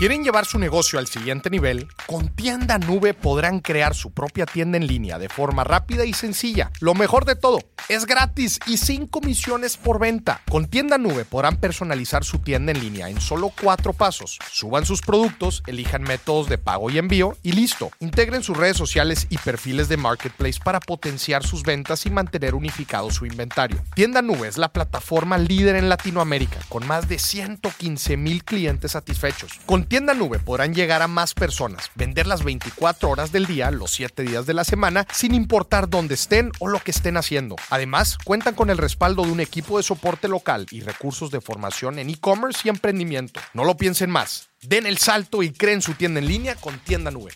¿Quieren llevar su negocio al siguiente nivel? Con Tienda Nube podrán crear su propia tienda en línea de forma rápida y sencilla. Lo mejor de todo, es gratis y sin comisiones por venta. Con Tienda Nube podrán personalizar su tienda en línea en solo cuatro pasos. Suban sus productos, elijan métodos de pago y envío y listo. Integren sus redes sociales y perfiles de Marketplace para potenciar sus ventas y mantener unificado su inventario. Tienda Nube es la plataforma líder en Latinoamérica con más de 115 mil clientes satisfechos. Tienda Nube podrán llegar a más personas, vender las 24 horas del día, los 7 días de la semana, sin importar dónde estén o lo que estén haciendo. Además, cuentan con el respaldo de un equipo de soporte local y recursos de formación en e-commerce y emprendimiento. No lo piensen más. Den el salto y creen su tienda en línea con Tienda Nube.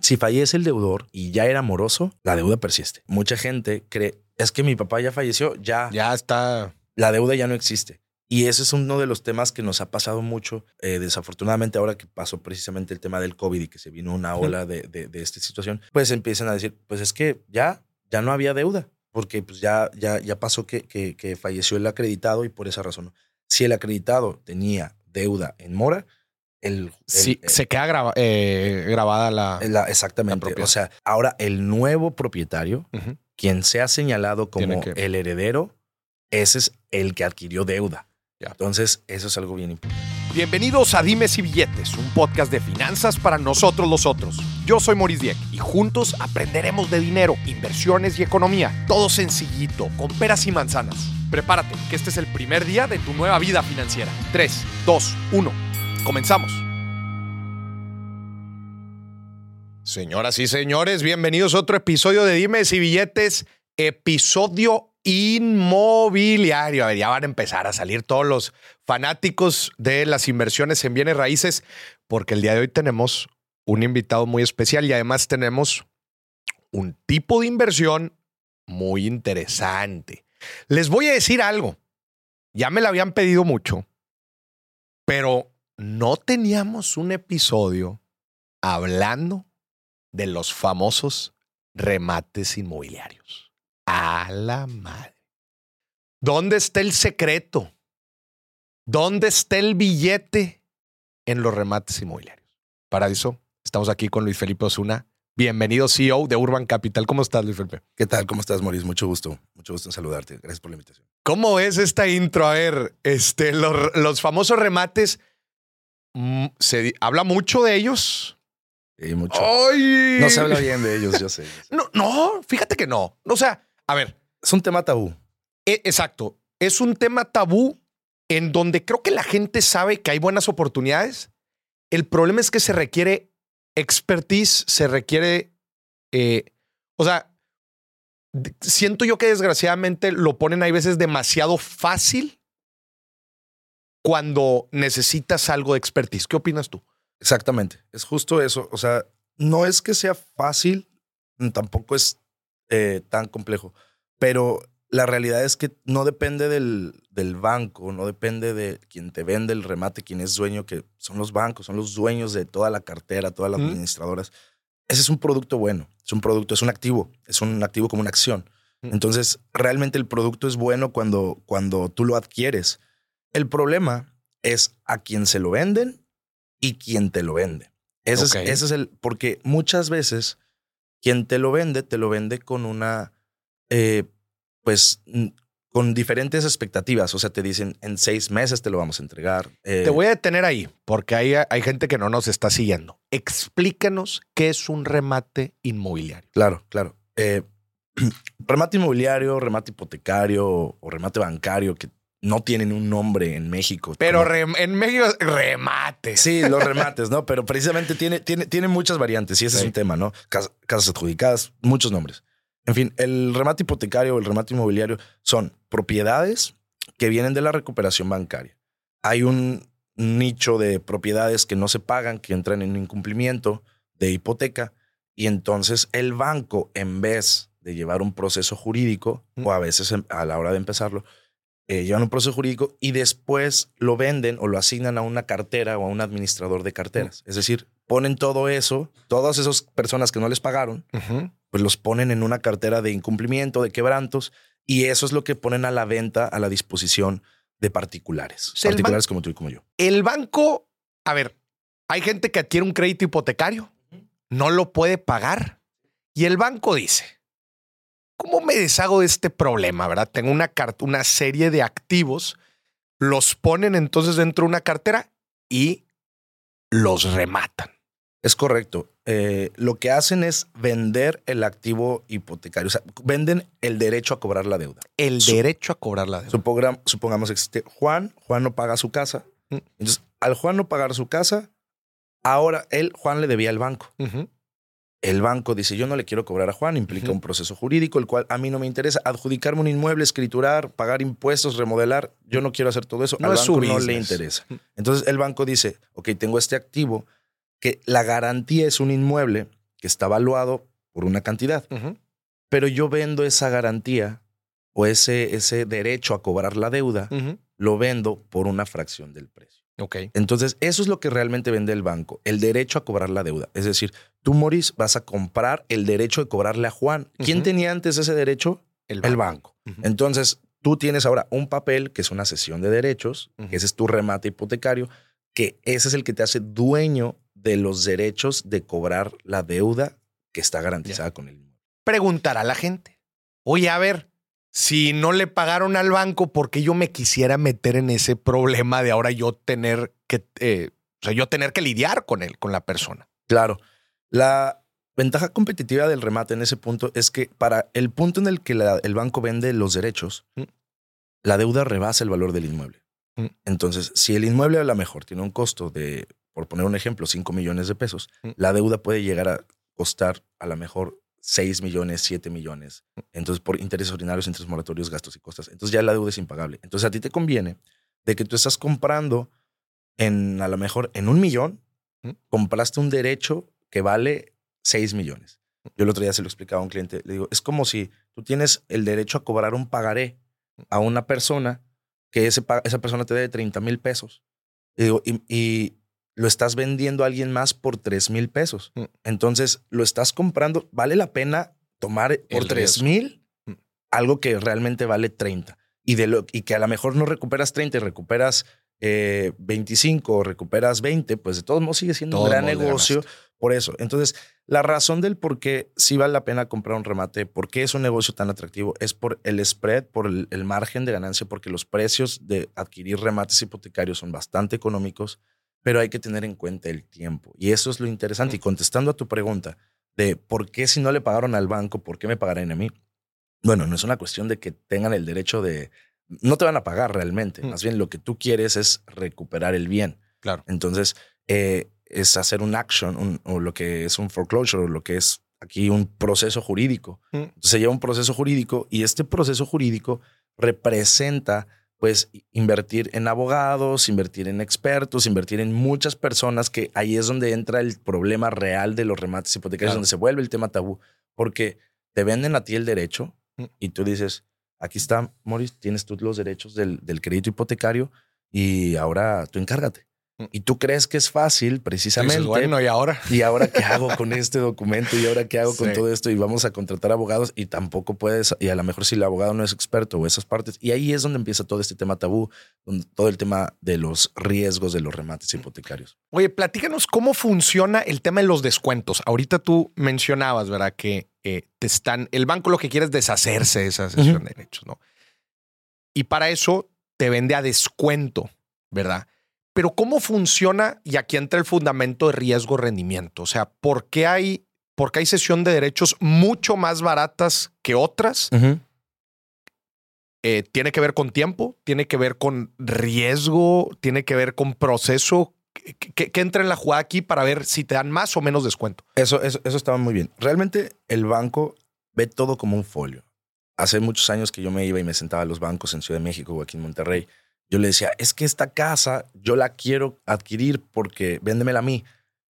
Si fallece el deudor y ya era moroso, la deuda persiste. Mucha gente cree, es que mi papá ya falleció, ya, Ya está. La deuda ya no existe. Y ese es uno de los temas que nos ha pasado mucho, eh, desafortunadamente ahora que pasó precisamente el tema del COVID y que se vino una ola de, de- de esta situación, pues empiezan a decir, pues es que ya, ya no había deuda, porque pues ya, ya, ya pasó que, que, que falleció el acreditado y por esa razón. Si el acreditado tenía deuda en mora, el... el- Sí, el- se queda graba- eh, grabada la. la- exactamente. propiedad. o sea, ahora el nuevo propietario, quien sea señalado como que- el heredero, ese es el que adquirió deuda. Ya. Entonces, eso es algo bien importante. Bienvenidos a Dimes y Billetes, un podcast de finanzas para nosotros los otros. Yo soy Maurice Dieck y juntos aprenderemos de dinero, inversiones y economía. Todo sencillito, con peras y manzanas. Prepárate, que este es el primer día de tu nueva vida financiera. 3, 2, 1. Comenzamos. Señoras y señores, bienvenidos a otro episodio de Dimes y Billetes, episodio inmobiliario. A ver, ya van a empezar a salir todos los fanáticos de las inversiones en bienes raíces, porque el día de hoy tenemos un invitado muy especial y además tenemos un tipo de inversión muy interesante. Les voy a decir algo. Ya me lo habían pedido mucho, pero no teníamos un episodio hablando de los famosos remates inmobiliarios. A la madre. ¿Dónde está el secreto? ¿Dónde está el billete en los remates inmobiliarios? Para eso, estamos aquí con Luis Felipe Osuna. Bienvenido, CEO de Urban Capital. ¿Cómo estás, Luis Felipe? ¿Qué tal? ¿Cómo estás, Maurice? Mucho gusto. Mucho gusto en saludarte. Gracias por la invitación. ¿Cómo es esta intro? A ver, este, los, los famosos remates, mm, se habla mucho de ellos. Sí, mucho. ¡Ay! No se habla bien de ellos, yo sé. yo sé. No, no, fíjate que no. O sea, a ver, Es un tema tabú. E- exacto. Es un tema tabú en donde creo que la gente sabe que hay buenas oportunidades. El problema es que se requiere expertise, se requiere, eh, o sea, siento yo que desgraciadamente lo ponen hay veces demasiado fácil cuando necesitas algo de expertise. ¿Qué opinas tú? Exactamente. Es justo eso. O sea, no es que sea fácil, tampoco es eh, tan complejo, pero la realidad es que no depende del, del banco, no depende de quien te vende el remate, quien es dueño, que son los bancos, son los dueños de toda la cartera, todas las administradoras. Ese es un producto bueno, es un producto, es un activo, es un activo como una acción. Ujú. Entonces, realmente el producto es bueno cuando, cuando tú lo adquieres. El problema es a quien se lo venden y quien te lo vende. Ese, es, ese es el, porque muchas veces quien te lo vende, te lo vende con una, eh, pues, con diferentes expectativas. O sea, te dicen, en seis meses te lo vamos a entregar. Eh, Te voy a detener ahí porque hay, hay gente que no nos está siguiendo. Explícanos qué es un remate inmobiliario. Claro, claro. Eh, remate inmobiliario, remate hipotecario o, o remate bancario, que no tienen un nombre en México. Pero Como- en México, remates. Sí, los remates, ¿no? Pero precisamente tiene, tiene, tiene muchas variantes y ese Sí. es un tema, ¿no? Cas- Casas adjudicadas, muchos nombres. En fin, el remate hipotecario o el remate inmobiliario son propiedades que vienen de la recuperación bancaria. Hay un nicho de propiedades que no se pagan, que entran en incumplimiento de hipoteca y entonces el banco, en vez de llevar un proceso jurídico, o a veces em- a la hora de empezarlo, eh, llevan un proceso jurídico y después lo venden o lo asignan a una cartera o a un administrador de carteras. Es decir, ponen todo eso, todas esas personas que no les pagaron, pues los ponen en una cartera de incumplimiento, de quebrantos, y eso es lo que ponen a la venta, a la disposición de particulares. O sea, el particulares como tú y como yo. El banco, a ver, hay gente que adquiere un crédito hipotecario, no lo puede pagar y el banco dice, ¿cómo me deshago de este problema? ¿Verdad? Tengo una, carta, una serie de activos, los ponen entonces dentro de una cartera y los rematan. Es correcto. Eh, lo que hacen es vender el activo hipotecario. O sea, venden el derecho a cobrar la deuda. El derecho a cobrar la deuda. Supongamos, supongamos existe Juan, Juan no paga su casa. Mm. Entonces, al Juan no pagar su casa, ahora él, Juan le debía al banco. El banco dice, yo no le quiero cobrar a Juan, implica un proceso jurídico, el cual a mí no me interesa. Adjudicarme un inmueble, escriturar, pagar impuestos, remodelar, yo no quiero hacer todo eso. No al banco no le interesa. Entonces el banco dice, ok, tengo este activo, que la garantía es un inmueble que está evaluado por una cantidad, pero yo vendo esa garantía o ese, ese derecho a cobrar la deuda, lo vendo por una fracción del precio. Okay. Entonces, eso es lo que realmente vende el banco, el derecho a cobrar la deuda. Es decir, tú, Moris, vas a comprar el derecho de cobrarle a Juan. ¿Quién tenía antes ese derecho? El banco. Entonces, tú tienes ahora un papel que es una sesión de derechos, que ese es tu remate hipotecario, que ese es el que te hace dueño de los derechos de cobrar la deuda que está garantizada con el inmueble. Preguntará a la gente, oye, a ver, si no le pagaron al banco, ¿por qué yo me quisiera meter en ese problema de ahora yo tener que, eh, o sea, yo tener que lidiar con él, con la persona? Claro. La ventaja competitiva del remate en ese punto es que para el punto en el que el banco vende los derechos, mm. la deuda rebasa el valor del inmueble. Mm. Entonces, si el inmueble a lo mejor tiene un costo de por poner un ejemplo, 5 millones de pesos, mm. la deuda puede llegar a costar a lo mejor 6 millones, 7 millones. Mm. Entonces, por intereses ordinarios, intereses moratorios, gastos y costas. Entonces ya la deuda es impagable. Entonces a ti te conviene de que tú estás comprando en a lo mejor en un millón, mm. compraste un derecho que vale 6 millones. Yo el otro día se lo explicaba a un cliente. Le digo, es como si tú tienes el derecho a cobrar un pagaré a una persona que ese, esa persona te debe 30 mil pesos. Y, digo, y lo estás vendiendo a alguien más por 3 mil pesos. Mm. Entonces, lo estás comprando, vale la pena tomar por 3 mil mm. algo que realmente vale 30 y, de lo, y que a lo mejor no recuperas 30 y recuperas 25 eh, o recuperas 20, pues de todos modos sigue siendo un gran negocio por eso. Entonces, la razón del por qué sí vale la pena comprar un remate, por qué es un negocio tan atractivo, es por el spread, por el margen de ganancia, porque los precios de adquirir remates hipotecarios son bastante económicos pero hay que tener en cuenta el tiempo. Y eso es lo interesante. Y contestando a tu pregunta de por qué si no le pagaron al banco, por qué me pagarán a mí, bueno, no es una cuestión de que tengan el derecho de... No te van a pagar realmente. Más bien lo que tú quieres es recuperar el bien. Claro. Entonces, eh, es hacer un action o lo que es un foreclosure o lo que es aquí un proceso jurídico. Se lleva un proceso jurídico y este proceso jurídico representa pues invertir en abogados, invertir en expertos, invertir en muchas personas, que ahí es donde entra el problema real de los remates hipotecarios, donde se vuelve el tema tabú, porque te venden a ti el derecho mm. y tú dices, aquí está, Morris, tienes tú los derechos del, del crédito hipotecario y ahora tú encárgate. Y tú crees que es fácil, precisamente. bueno, ¿y ahora? ¿Y ahora qué hago con este documento? ¿Y ahora qué hago con todo esto? Y vamos a contratar abogados y tampoco puedes, y a lo mejor si el abogado no es experto o esas partes. Y ahí es donde empieza todo este tema tabú, todo el tema de los riesgos de los remates hipotecarios. Oye, platícanos cómo funciona el tema de los descuentos. Ahorita tú mencionabas, ¿verdad? Que eh, te están, el banco lo que quiere es deshacerse de esa sesión de derechos, ¿no? Y para eso te vende a descuento, ¿verdad? Pero ¿cómo funciona? Y aquí entra el fundamento de riesgo-rendimiento. O sea, ¿por qué hay, por hay sesión de derechos mucho más baratas que otras? Eh, tiene que ver con tiempo, tiene que ver con riesgo, tiene que ver con proceso. ¿Qué, entra en la jugada aquí para ver si te dan más o menos descuento? Eso, eso, eso estaba muy bien. Realmente el banco ve todo como un folio. Hace muchos años que yo me iba y me sentaba a los bancos en Ciudad de México o aquí en Monterrey yo le decía, es que esta casa yo la quiero adquirir porque véndemela a mí.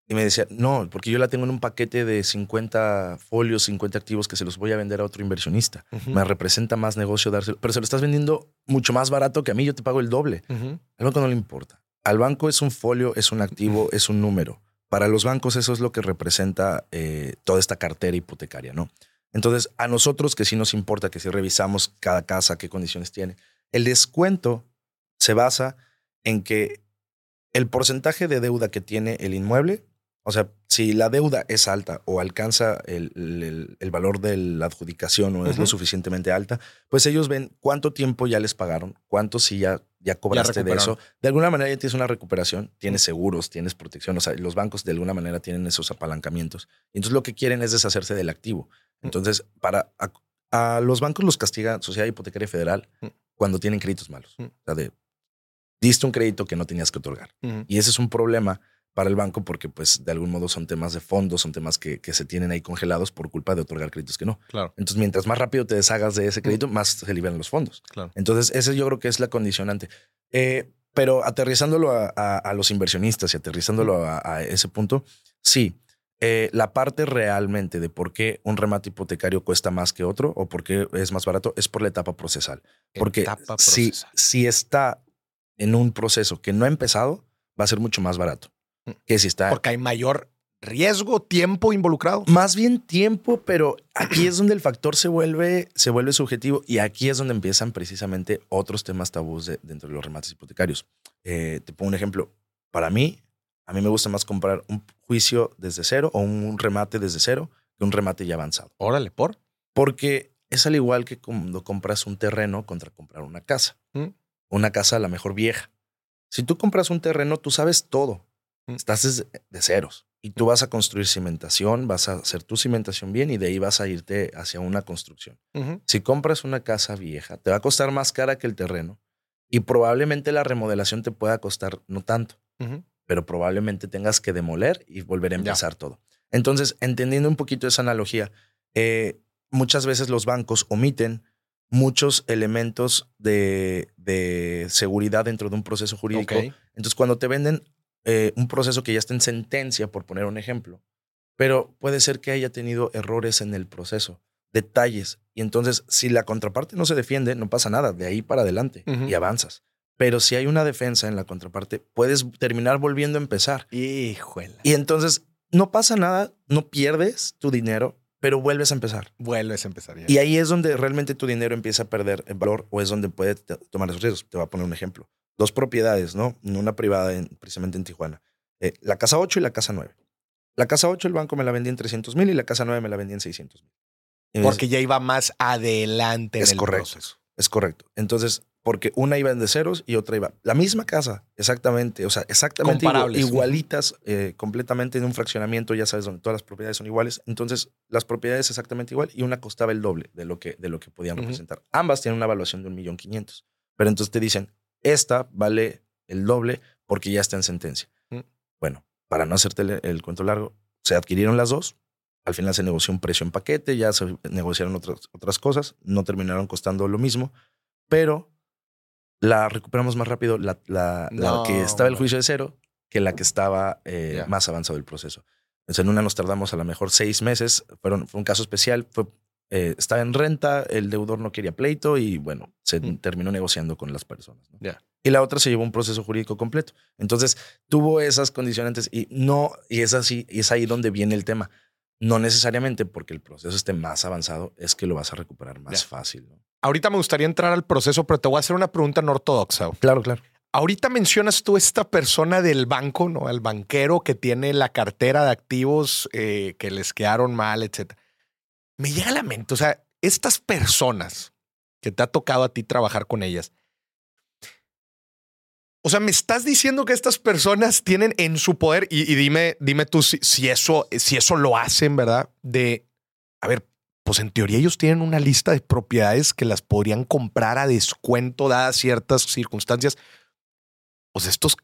Y me decía, no, porque yo la tengo en un paquete de 50 folios, 50 activos que se los voy a vender a otro inversionista. Me representa más negocio dárselo, pero se lo estás vendiendo mucho más barato que a mí, yo te pago el doble. Al banco no le importa. Al banco es un folio, es un activo, es un número. Para los bancos eso es lo que representa eh, toda esta cartera hipotecaria, ¿no? Entonces, a nosotros que sí nos importa, que si revisamos cada casa, qué condiciones tiene, el descuento se basa en que el porcentaje de deuda que tiene el inmueble, o sea, si la deuda es alta o alcanza el, el- el valor de la adjudicación o es lo suficientemente alta, pues ellos ven cuánto tiempo ya les pagaron, cuánto si ya, ya cobraste de eso. De alguna manera ya tienes una recuperación, tienes seguros, tienes protección, o sea, los bancos de alguna manera tienen esos apalancamientos. Y entonces lo que quieren es deshacerse del activo. Entonces, para a, a los bancos los castiga Sociedad Hipotecaria Federal Mm. cuando tienen créditos malos. Mm. O sea, de diste un crédito que no tenías que otorgar. Y ese es un problema para el banco porque, pues, de algún modo son temas de fondos, son temas que, que se tienen ahí congelados por culpa de otorgar créditos que no. Claro, Entonces, mientras más rápido te deshagas de ese crédito, más se liberan los fondos. claro. Entonces, ese yo creo que es la condicionante. Eh, pero aterrizándolo a, a- a los inversionistas y aterrizándolo a, a ese punto, sí, eh, la parte realmente de por qué un remate hipotecario cuesta más que otro o por qué es más barato es por la etapa procesal. Porque Etapa si, si está en un proceso que no ha empezado, va a ser mucho más barato Mm. que si está Porque hay mayor riesgo, tiempo involucrado. más bien tiempo, pero aquí es donde el factor se vuelve, se vuelve subjetivo y aquí es donde empiezan precisamente otros temas tabús de- dentro de los remates hipotecarios. Eh, te pongo un ejemplo. Para mí, a mí me gusta más comprar un juicio desde cero o un remate desde cero que un remate ya avanzado. Órale, por. Porque es al igual que cuando compras un terreno contra comprar una casa. Mm. Una casa a la mejor vieja. Si tú compras un terreno, tú sabes todo. Mm. Estás de ceros. Y tú vas a construir cimentación, vas a hacer tu cimentación bien y de ahí vas a irte hacia una construcción. Si compras una casa vieja, te va a costar más cara que el terreno y probablemente la remodelación te pueda costar no tanto pero probablemente tengas que demoler y volver a Ya. empezar todo. Entonces, entendiendo un poquito esa analogía, eh, muchas veces los bancos omiten muchos elementos de, de seguridad dentro de un proceso jurídico. Entonces, cuando te venden eh, un proceso que ya está en sentencia, por poner un ejemplo, pero puede ser que haya tenido errores en el proceso, detalles. Y entonces, si la contraparte no se defiende, no pasa nada, de ahí para adelante y avanzas. Pero si hay una defensa en la contraparte, puedes terminar volviendo a empezar. Híjole. Y entonces no pasa nada, no pierdes tu dinero, pero vuelves a empezar. Vuelves a empezar ya. Y ahí es donde realmente tu dinero empieza a perder el valor o es donde puede tomar esos riesgos. Te voy a poner un ejemplo. Dos propiedades, ¿no? Una privada en- precisamente en Tijuana. Eh, la casa 8 y la casa 9. La casa 8 el banco me la vendía en 300 mil y la casa 9 me la vendía en 600 mil. Porque ya iba más adelante en Es el correcto. proceso. Es correcto. Entonces, porque una iba en de ceros y otra iba. La misma casa, exactamente. O sea, exactamente igual- igualitas, eh, completamente en un fraccionamiento, ya sabes, donde todas las propiedades son iguales. Entonces, las propiedades exactamente igual y una costaba el doble de lo que, de lo que podían Ujú. representar. Ambas tienen una evaluación de un millón quinientos. Pero entonces te dicen, esta vale el doble porque ya está en sentencia. Mm. Bueno, para no hacerte el, el cuento largo, se adquirieron las dos. Al final se negoció un precio en paquete, ya se negociaron otras, otras cosas, no terminaron costando lo mismo, pero la recuperamos más rápido la, la- que estaba el juicio de cero que la que estaba eh, más avanzado el proceso. Entonces, en una nos tardamos a lo mejor seis meses, fueron, fue un caso especial, fue, eh, estaba en renta, el deudor no quería pleito y bueno, se Mm. terminó negociando con las personas. Y la otra se llevó un proceso jurídico completo. Entonces, tuvo esas condicionantes y no, y es así, y es ahí donde viene el tema. No necesariamente porque el proceso esté más avanzado es que lo vas a recuperar más fácil. ¿no? Ahorita me gustaría entrar al proceso, pero te voy a hacer una pregunta no ortodoxa. Claro, claro. Ahorita mencionas tú esta persona del banco, ¿no? El banquero que tiene la cartera de activos eh, que les quedaron mal, etcétera. Me llega a la mente, o sea, estas personas que te ha tocado a ti trabajar con ellas. O sea, me estás diciendo que estas personas tienen en su poder, y, dime, dime tú si, si eso, si eso lo hacen, ¿verdad? De, a ver, pues en teoría ellos tienen una lista de propiedades que las podrían comprar a descuento dadas ciertas circunstancias. Pues estos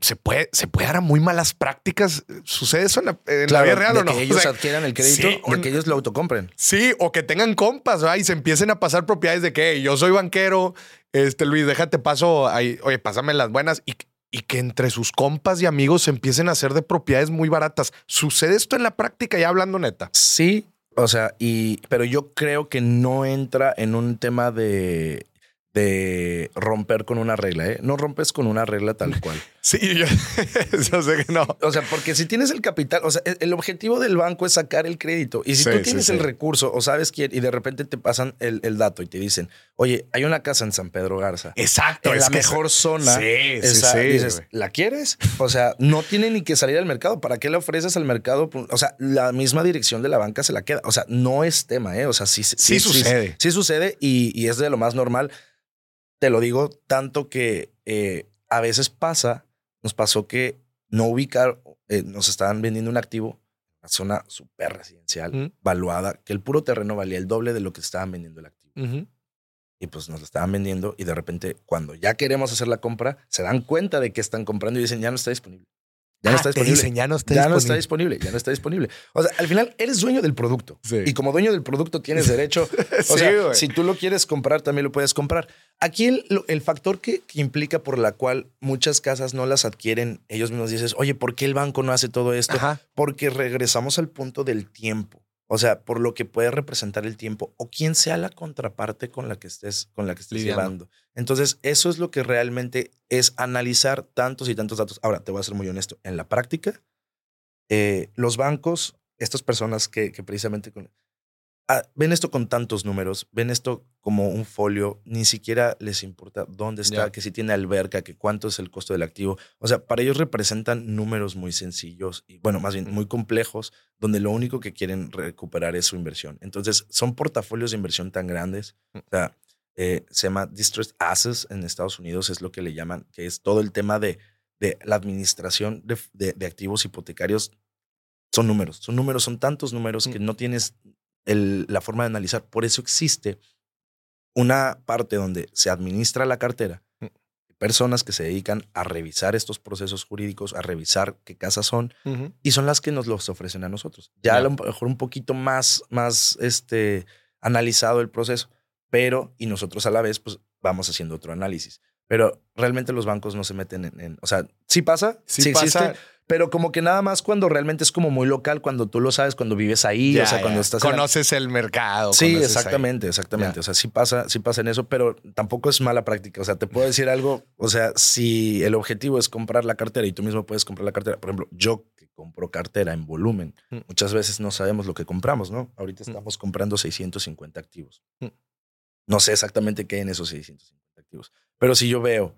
se puede, se puede dar a muy malas prácticas. ¿Sucede eso en la, en la vida real de o no? que O ellos sea, adquieran el crédito, sí, o que ellos lo autocompren. Sí, o que tengan compas, ¿verdad? Y se empiecen a pasar propiedades de que "Hey, yo soy banquero, este Luis, déjate paso ahí, oye, pásame las buenas y, y que entre sus compas y amigos se empiecen a hacer de propiedades muy baratas. ¿Sucede esto en la práctica ya hablando neta? Sí, o sea, y pero yo creo que no entra en un tema de de romper con una regla, ¿eh? No rompes con una regla tal cual. Sí, yo, sé que no. O sea, porque si tienes el capital, o sea, e, el objetivo del banco es sacar el crédito. Y si tú tienes el recurso o sabes quién, y de repente te pasan el, dato y te dicen, oye, hay una casa en San Pedro Garza. Exacto. En la mejor zona. Sí, sí, dices, ¿la quieres? O sea, no tiene ni que salir al mercado. ¿Para qué le ofreces al mercado? O sea, la misma dirección de la banca se la queda. O sea, no es tema, ¿eh? O sea, sí, sí, sucede. Sí, sucede y, y es de lo más normal. Te lo digo tanto que eh, a veces pasa, nos pasó que no ubicar, eh, nos estaban vendiendo un activo, una zona súper residencial, valuada, que el puro terreno valía el doble de lo que estaban vendiendo el activo. Y pues nos lo estaban vendiendo y de repente cuando ya queremos hacer la compra, se dan cuenta de que están comprando y dicen, ya no está disponible. Ya no ah, está disponible. ya no está ya disponible. no está disponible. Ya no está disponible. O sea, al final eres dueño del producto. Y como dueño del producto tienes derecho. O sea, si tú lo quieres comprar, también lo puedes comprar. Aquí el, el factor que, implica por la cual muchas casas no las adquieren, ellos mismos dices, oye, ¿por qué el banco no hace todo esto? Porque regresamos al punto del tiempo. O sea, por lo que puede representar el tiempo o quien sea la contraparte con la que estés, con la que estés llevando. Entonces, eso es lo que realmente es analizar tantos y tantos datos. Ahora, te voy a ser muy honesto. En la práctica, eh, los bancos, estas personas que, que precisamente con, Ah, ven esto con tantos números, ven esto como un folio, ni siquiera les importa dónde está, que si tiene alberca, que cuánto es el costo del activo. O sea, para ellos representan números muy sencillos y, bueno, más bien muy complejos, donde lo único que quieren recuperar es su inversión. Entonces, son portafolios de inversión tan grandes. Mm. O sea, eh, se llama Distressed Assets en Estados Unidos, es lo que le llaman, que es todo el tema de, de la administración de, de activos hipotecarios son números, son números, son tantos números que mm. no tienes la forma de analizar. Por eso existe una parte donde se administra la cartera, mm. personas que se dedican a revisar estos procesos jurídicos, a revisar qué casas son, y son las que nos los ofrecen a nosotros. Ya a lo mejor un poquito más, más este, analizado el proceso, pero y nosotros a la vez pues vamos haciendo otro análisis. Pero realmente los bancos no se meten en, o sea, sí pasa, sí, pasa, pero como que nada más cuando realmente es como muy local, cuando tú lo sabes, cuando vives ahí, o sea, cuando estás... Conoces el mercado. Sí, exactamente, exactamente. O sea, sí pasa, sí pasa en eso, pero tampoco es mala práctica. O sea, te puedo decir algo, o sea, si el objetivo es comprar la cartera y tú mismo puedes comprar la cartera, por ejemplo, yo que compro cartera en volumen, mm. muchas veces no sabemos lo que compramos, ¿no? Ahorita mm. estamos comprando 650 activos. Mm. No sé exactamente qué hay en esos 650 activos, pero si yo veo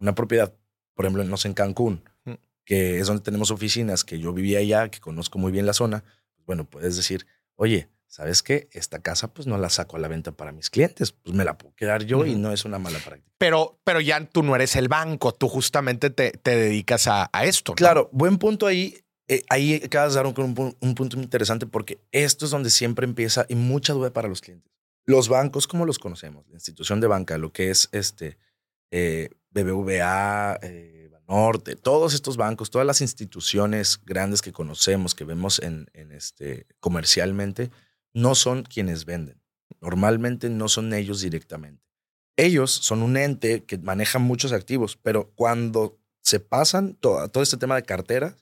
una propiedad, por ejemplo, no sé, en Cancún, que es donde tenemos oficinas, que yo vivía allá, que conozco muy bien la zona, pues bueno, puedes decir, oye, ¿sabes qué? Esta casa pues no la saco a la venta para mis clientes, pues me la puedo quedar yo y no es una mala práctica. Pero, pero ya tú no eres el banco, tú justamente te, te dedicas a, a esto. Claro, buen punto ahí. Eh, ahí acabas de dar un, un, punto muy interesante porque esto es donde siempre empieza y mucha duda para los clientes. Los bancos, como los conocemos, la institución de banca, lo que es este eh, BBVA, eh, Norte, todos estos bancos, todas las instituciones grandes que conocemos, que vemos en, este, comercialmente, no son quienes venden. Normalmente no son ellos directamente. Ellos son un ente que maneja muchos activos, pero cuando se pasan todo, todo este tema de cartera,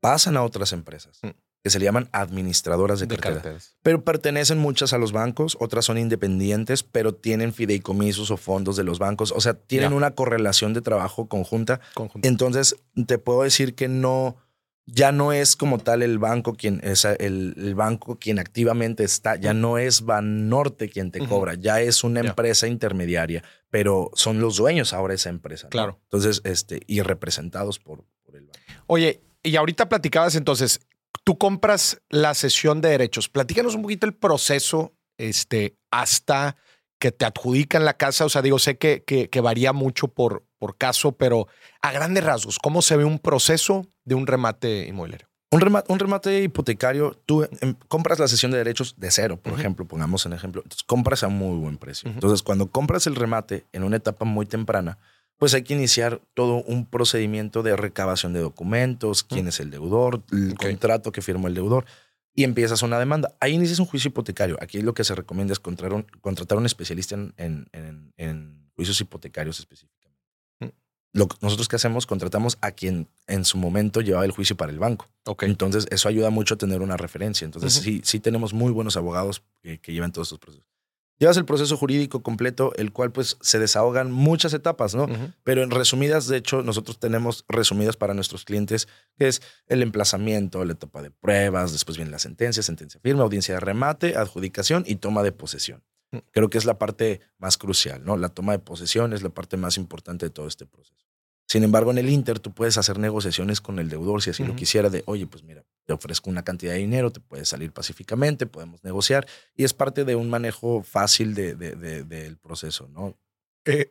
pasan a otras empresas. Mm que se le llaman administradoras de, carteras. Pero pertenecen muchas a los bancos, otras son independientes, pero tienen fideicomisos o fondos de los bancos. O sea, tienen una correlación de trabajo conjunta. Entonces, te puedo decir que no, ya no es como tal el banco quien es el, banco quien activamente está, ya no es Banorte quien te cobra, ya es una empresa intermediaria, pero son los dueños ahora de esa empresa. Claro. Entonces, este, y representados por, por el banco. Oye, y ahorita platicabas entonces, tú compras la sesión de derechos. Platícanos un poquito el proceso este, hasta que te adjudican la casa. O sea, digo, sé que, que, varía mucho por, por caso, pero a grandes rasgos, ¿cómo se ve un proceso de un remate inmobiliario? Un remate, un remate hipotecario, tú em, compras la sesión de derechos de cero, por ejemplo, pongamos un ejemplo. Entonces, compras a muy buen precio. Entonces, cuando compras el remate en una etapa muy temprana, pues hay que iniciar todo un procedimiento de recabación de documentos, quién es el deudor, el contrato que firmó el deudor, y empiezas una demanda. Ahí inicias un juicio hipotecario. Aquí lo que se recomienda es contratar un, contratar un especialista en, en, juicios hipotecarios específicamente. Mm. Lo, nosotros que hacemos, contratamos a quien en su momento llevaba el juicio para el banco. Entonces, eso ayuda mucho a tener una referencia. Entonces, sí, sí tenemos muy buenos abogados que, que llevan todos estos procesos. Llevas el proceso jurídico completo, el cual pues se desahogan muchas etapas, ¿no? Pero en resumidas, de hecho, nosotros tenemos resumidas para nuestros clientes, que es el emplazamiento, la etapa de pruebas, después viene la sentencia, sentencia firme, audiencia de remate, adjudicación y toma de posesión. Mm. Creo que es la parte más crucial, ¿no? La toma de posesión es la parte más importante de todo este proceso. Sin embargo, en el Inter tú puedes hacer negociaciones con el deudor si así lo quisiera, de, oye, pues mira, te ofrezco una cantidad de dinero, te puedes salir pacíficamente, podemos negociar, y es parte de un manejo fácil de, del proceso, ¿no? Eh,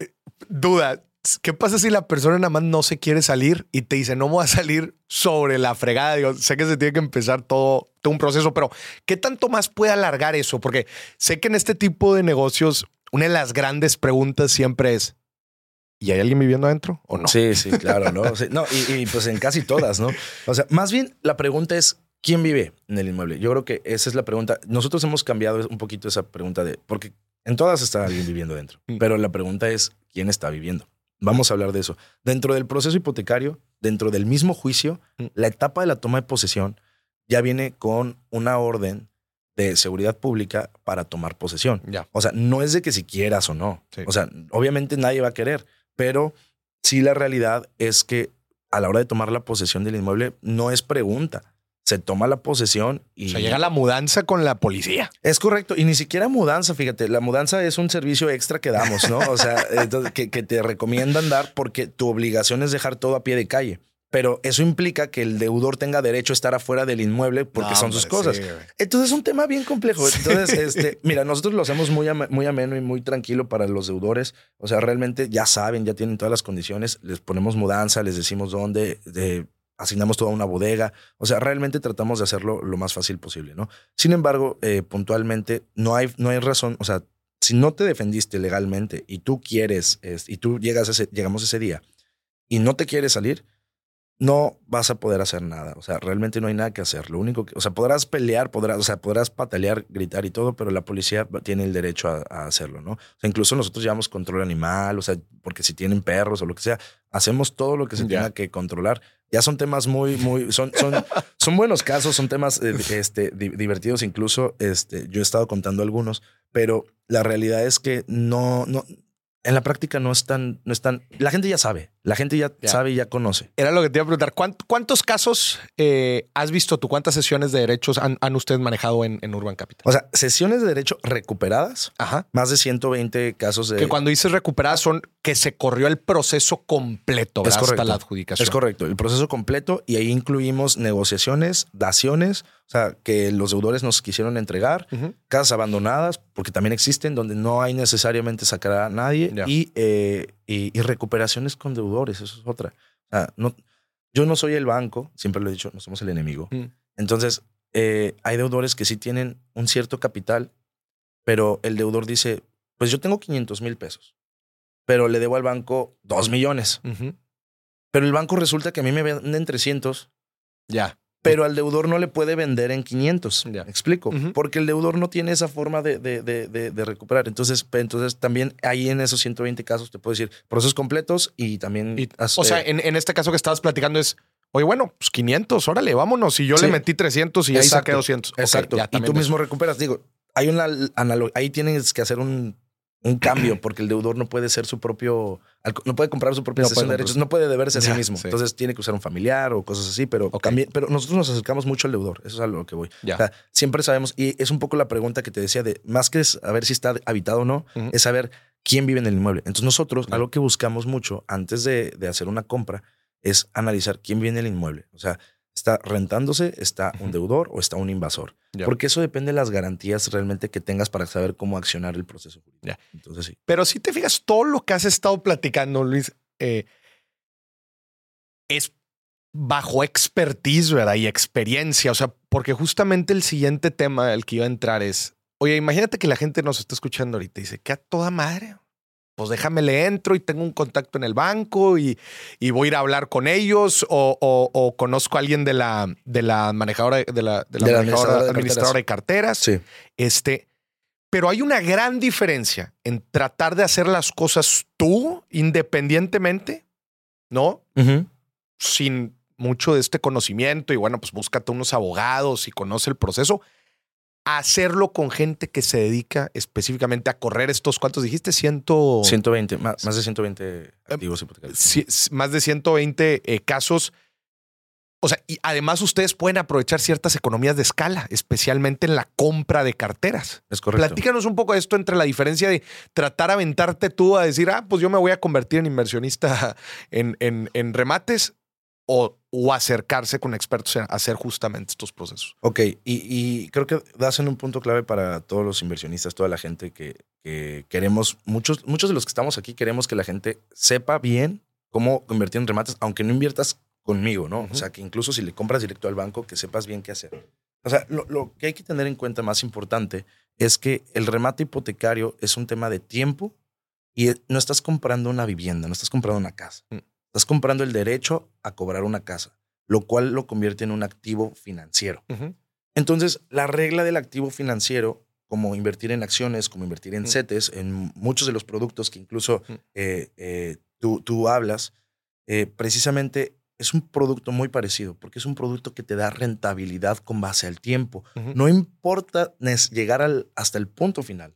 duda, ¿qué pasa si la persona nada más no se quiere salir y te dice, no voy a salir sobre la fregada? Digo, sé que se tiene que empezar todo, todo un proceso, pero ¿qué tanto más puede alargar eso? Porque sé que en este tipo de negocios, una de las grandes preguntas siempre es, ¿Y hay alguien viviendo adentro o no? Sí, sí, claro, ¿no? no, y, pues en casi todas, ¿no? O sea, más bien la pregunta es, ¿quién vive en el inmueble? Yo creo que esa es la pregunta. Nosotros hemos cambiado un poquito esa pregunta de, porque en todas está alguien viviendo adentro, mm. pero la pregunta es, ¿quién está viviendo? Vamos a hablar de eso. Dentro del proceso hipotecario, dentro del mismo juicio, mm. la etapa de la toma de posesión ya viene con una orden de seguridad pública para tomar posesión. Ya. O sea, no es de que si quieras o no. O sea, obviamente nadie va a querer, pero sí la realidad es que a la hora de tomar la posesión del inmueble no es pregunta. Se toma la posesión y... O sea, llega la mudanza con la policía. Es correcto. Y ni siquiera mudanza, fíjate. La mudanza es un servicio extra que damos, ¿no? O sea, que, que te recomiendan dar porque tu obligación es dejar todo a pie de calle pero eso implica que el deudor tenga derecho a estar afuera del inmueble porque son sus cosas. Entonces es un tema bien complejo. Entonces, este, mira, nosotros lo hacemos muy, muy ameno y muy tranquilo para los deudores. O sea, realmente ya saben, ya tienen todas las condiciones. Les ponemos mudanza, les decimos dónde, asignamos toda una bodega. O sea, realmente tratamos de hacerlo lo más fácil posible, ¿no? Sin embargo, eh, puntualmente no hay, no hay razón. O sea, si no te defendiste legalmente y tú quieres, y tú llegas ese, llegamos ese día y no te quieres salir, no vas a poder hacer nada. O sea, realmente no hay nada que hacer. Lo único que, o sea, podrás pelear, podrás, o sea, podrás patalear, gritar y todo, pero la policía tiene el derecho a, hacerlo, ¿no? O sea, incluso nosotros llevamos control animal, o sea, porque si tienen perros o lo que sea, hacemos todo lo que se tenga que controlar. Ya son temas muy, muy, son, son, son buenos casos, son temas eh, este, divertidos incluso. Este, yo he estado contando algunos, pero la realidad es que no, no, en la práctica no es tan, no es tan, la gente ya sabe, la gente ya, sabe y ya conoce. Era lo que te iba a preguntar, ¿cuántos casos eh, has visto tú? ¿Cuántas sesiones de derechos han, ustedes manejado en, Urban Capital? O sea, sesiones de derecho recuperadas, Ajá. más de 120 casos de... Que cuando dices recuperadas son que se corrió el proceso completo hasta la adjudicación. Es correcto, el proceso completo y ahí incluimos negociaciones, daciones, o sea, que los deudores nos quisieron entregar, casas abandonadas, porque también existen, donde no hay necesariamente sacar a nadie, eh, y, recuperaciones con deudores, eso es otra. O sea, no, yo no soy el banco, siempre lo he dicho, no somos el enemigo. Mm. Entonces, eh, hay deudores que sí tienen un cierto capital, pero el deudor dice, pues yo tengo 500 mil pesos, pero le debo al banco 2 millones. Pero el banco resulta que a mí me venden 300. Ya pero al deudor no le puede vender en 500. Ya. explico? Porque el deudor no tiene esa forma de, de, de, recuperar. Entonces, entonces, también ahí en esos 120 casos te puedo decir procesos completos y también. o sea, en, en, este caso que estabas platicando es. Oye, bueno, pues 500, órale, vámonos. Y yo le metí 300 y ahí saqué 200. Exacto. y tú mismo recuperas. Digo, hay una analogía. Ahí tienes que hacer un un cambio, porque el deudor no puede ser su propio, no puede comprar su propia no de derechos, no puede deberse a sí mismo. Entonces tiene que usar un familiar o cosas así, pero también, pero nosotros nos acercamos mucho al deudor, eso es a lo que voy. siempre sabemos, y es un poco la pregunta que te decía de, más que saber si está habitado o no, es saber quién vive en el inmueble. Entonces nosotros, algo que buscamos mucho antes de, de hacer una compra, es analizar quién vive en el inmueble. O sea, ¿Está rentándose? ¿Está un deudor o está un invasor? Porque eso depende de las garantías realmente que tengas para saber cómo accionar el proceso Entonces sí. Pero si te fijas, todo lo que has estado platicando, Luis, eh, es bajo expertise, ¿verdad? Y experiencia. O sea, porque justamente el siguiente tema al que iba a entrar es, oye, imagínate que la gente nos está escuchando ahorita y dice, que a toda madre pues déjame le entro y tengo un contacto en el banco y, voy a ir a hablar con ellos o, conozco a alguien de la, de la manejadora de la, de la, administradora, de carteras. Sí. Este, pero hay una gran diferencia en tratar de hacer las cosas tú independientemente, ¿no? Sin mucho de este conocimiento y bueno, pues búscate unos abogados y conoce el proceso hacerlo con gente que se dedica específicamente a correr estos, ¿cuántos dijiste? Ciento... 120, más, más de 120 activos hipotecarios. Sí, más de 120 eh, casos. O sea, y además ustedes pueden aprovechar ciertas economías de escala, especialmente en la compra de carteras. Es correcto. Platícanos un poco de esto entre la diferencia de tratar a aventarte tú a decir, ah, pues yo me voy a convertir en inversionista en, en, en remates o, o, acercarse con expertos a hacer justamente estos procesos. Ok, y, y, creo que das en un punto clave para todos los inversionistas, toda la gente que, que, queremos, muchos, muchos de los que estamos aquí queremos que la gente sepa bien cómo invertir en remates, aunque no inviertas conmigo, ¿no? Uh -huh. O sea, que incluso si le compras directo al banco, que sepas bien qué hacer. O sea, lo, lo que hay que tener en cuenta más importante es que el remate hipotecario es un tema de tiempo y no estás comprando una vivienda, no estás comprando una casa. Uh -huh. Estás comprando el derecho a cobrar una casa, lo cual lo convierte en un activo financiero. Uh -huh. Entonces, la regla del activo financiero, como invertir en acciones, como invertir en uh -huh. CETES, en muchos de los productos que incluso uh -huh. eh, eh, tú, tú, hablas, eh, precisamente es un producto muy parecido, porque es un producto que te da rentabilidad con base al tiempo. No importa llegar al, hasta el punto final.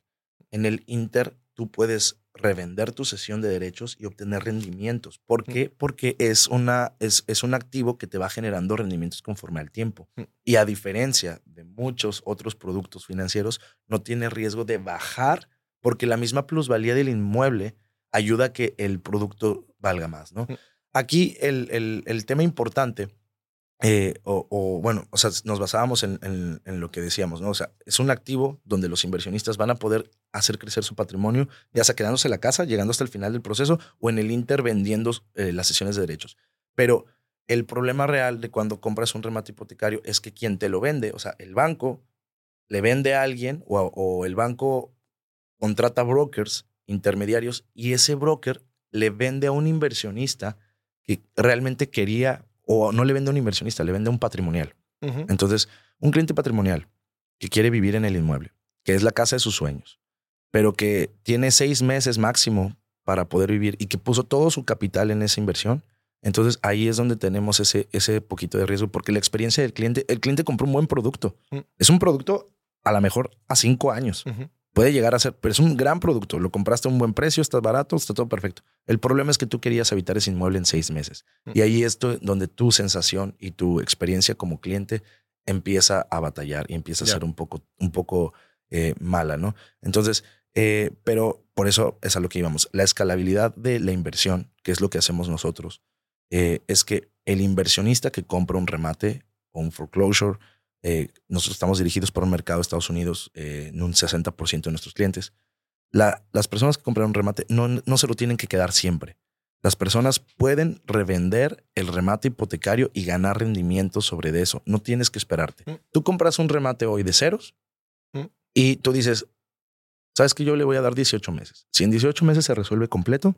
En el Inter, tú puedes revender tu sesión de derechos y obtener rendimientos. ¿Por qué? Porque es, una, es, es un activo que te va generando rendimientos conforme al tiempo. Y a diferencia de muchos otros productos financieros, no tiene riesgo de bajar porque la misma plusvalía del inmueble ayuda a que el producto valga más. ¿no? Aquí el, el, el tema importante eh, o, bueno, o sea, nos basábamos en, lo que decíamos, ¿no? O sea, es un activo donde los inversionistas van a poder hacer crecer su patrimonio, ya sea quedándose en la casa, llegando hasta el final del proceso, o en el Inter vendiendo eh, las sesiones de derechos. Pero el problema real de cuando compras un remate hipotecario es que quien te lo vende, o sea, el banco le vende a alguien o, o el banco contrata brokers, intermediarios, y ese broker le vende a un inversionista que realmente quería o no le vende a un inversionista, le vende a un patrimonial. Uh -huh. Entonces, un cliente patrimonial que quiere vivir en el inmueble, que es la casa de sus sueños, pero que tiene seis meses máximo para poder vivir y que puso todo su capital en esa inversión, entonces ahí es donde tenemos ese, ese poquito de riesgo, porque la experiencia del cliente, el cliente compró un buen producto. Uh -huh. Es un producto a lo mejor a cinco años. Uh -huh. Puede llegar a ser, pero es un gran producto. Lo compraste a un buen precio, está barato, está todo perfecto. El problema es que tú querías habitar ese inmueble en seis meses. Y ahí es donde tu sensación y tu experiencia como cliente empieza a batallar y empieza yeah. a ser un poco, un poco eh, mala, ¿no? Entonces, eh, pero por eso es a lo que íbamos. La escalabilidad de la inversión, que es lo que hacemos nosotros, eh, es que el inversionista que compra un remate o un foreclosure, eh, nosotros estamos dirigidos por un mercado de Estados Unidos eh, en un 60% de nuestros clientes. La, las personas que compran un remate no, no se lo tienen que quedar siempre. Las personas pueden revender el remate hipotecario y ganar rendimiento sobre de eso. No tienes que esperarte. Mm. Tú compras un remate hoy de ceros mm. y tú dices, sabes que yo le voy a dar 18 meses. Si en 18 meses se resuelve completo,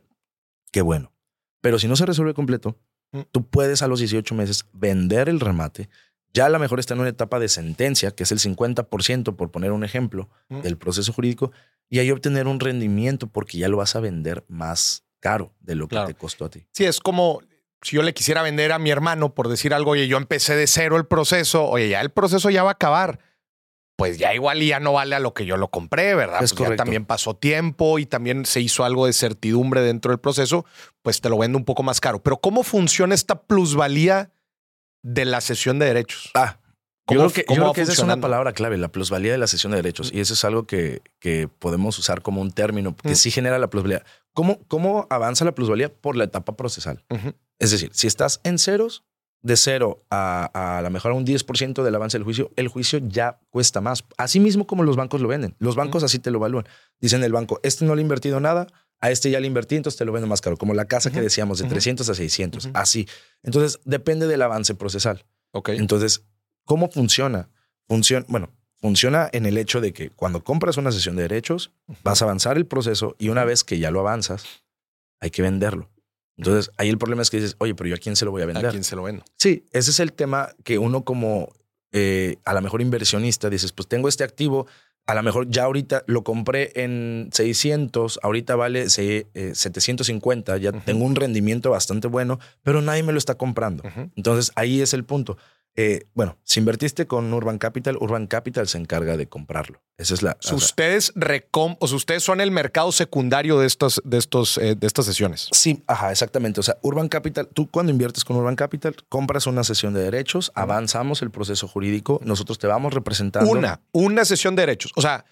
qué bueno. Pero si no se resuelve completo, mm. tú puedes a los 18 meses vender el remate ya a lo mejor está en una etapa de sentencia, que es el 50%, por poner un ejemplo, mm. del proceso jurídico, y ahí obtener un rendimiento porque ya lo vas a vender más caro de lo que te costó a ti. Sí, es como si yo le quisiera vender a mi hermano por decir algo, oye, yo empecé de cero el proceso, oye, ya el proceso ya va a acabar. Pues ya igual ya no vale a lo que yo lo compré, ¿verdad? Es pues ya también pasó tiempo y también se hizo algo de certidumbre dentro del proceso, pues te lo vendo un poco más caro. Pero ¿cómo funciona esta plusvalía? De la sesión de derechos. Ah, yo creo que, yo creo que esa es una palabra clave, la plusvalía de la sesión de derechos. Y eso es algo que, que podemos usar como un término que mm. sí genera la plusvalía. ¿Cómo, ¿Cómo avanza la plusvalía? Por la etapa procesal. Uh -huh. Es decir, si estás en ceros, de cero a, a la mejor a un 10% del avance del juicio, el juicio ya cuesta más. Así mismo como los bancos lo venden. Los bancos uh -huh. así te lo evalúan. Dicen el banco, este no le ha invertido nada, a este ya le invertí, entonces te lo vendo más caro. Como la casa uh -huh. que decíamos, de uh -huh. 300 a 600. Uh -huh. Así. Entonces, depende del avance procesal. Ok. Entonces, ¿cómo funciona? Funciona, bueno, funciona en el hecho de que cuando compras una sesión de derechos, vas a avanzar el proceso y una vez que ya lo avanzas, hay que venderlo. Entonces, ahí el problema es que dices, oye, pero yo a quién se lo voy a vender? ¿A quién se lo vendo? Sí, ese es el tema que uno como eh, a lo mejor inversionista dices, pues tengo este activo, a lo mejor ya ahorita lo compré en 600, ahorita vale eh, 750, ya uh -huh. tengo un rendimiento bastante bueno, pero nadie me lo está comprando. Uh -huh. Entonces ahí es el punto. Eh, bueno, si invertiste con Urban Capital, Urban Capital se encarga de comprarlo. Esa es la. Sea, ustedes recom o sea, ustedes son el mercado secundario de estos, de estos, eh, de estas sesiones. Sí, ajá, exactamente. O sea, Urban Capital, tú cuando inviertes con Urban Capital, compras una sesión de derechos, avanzamos el proceso jurídico, nosotros te vamos representando. Una, una sesión de derechos. O sea,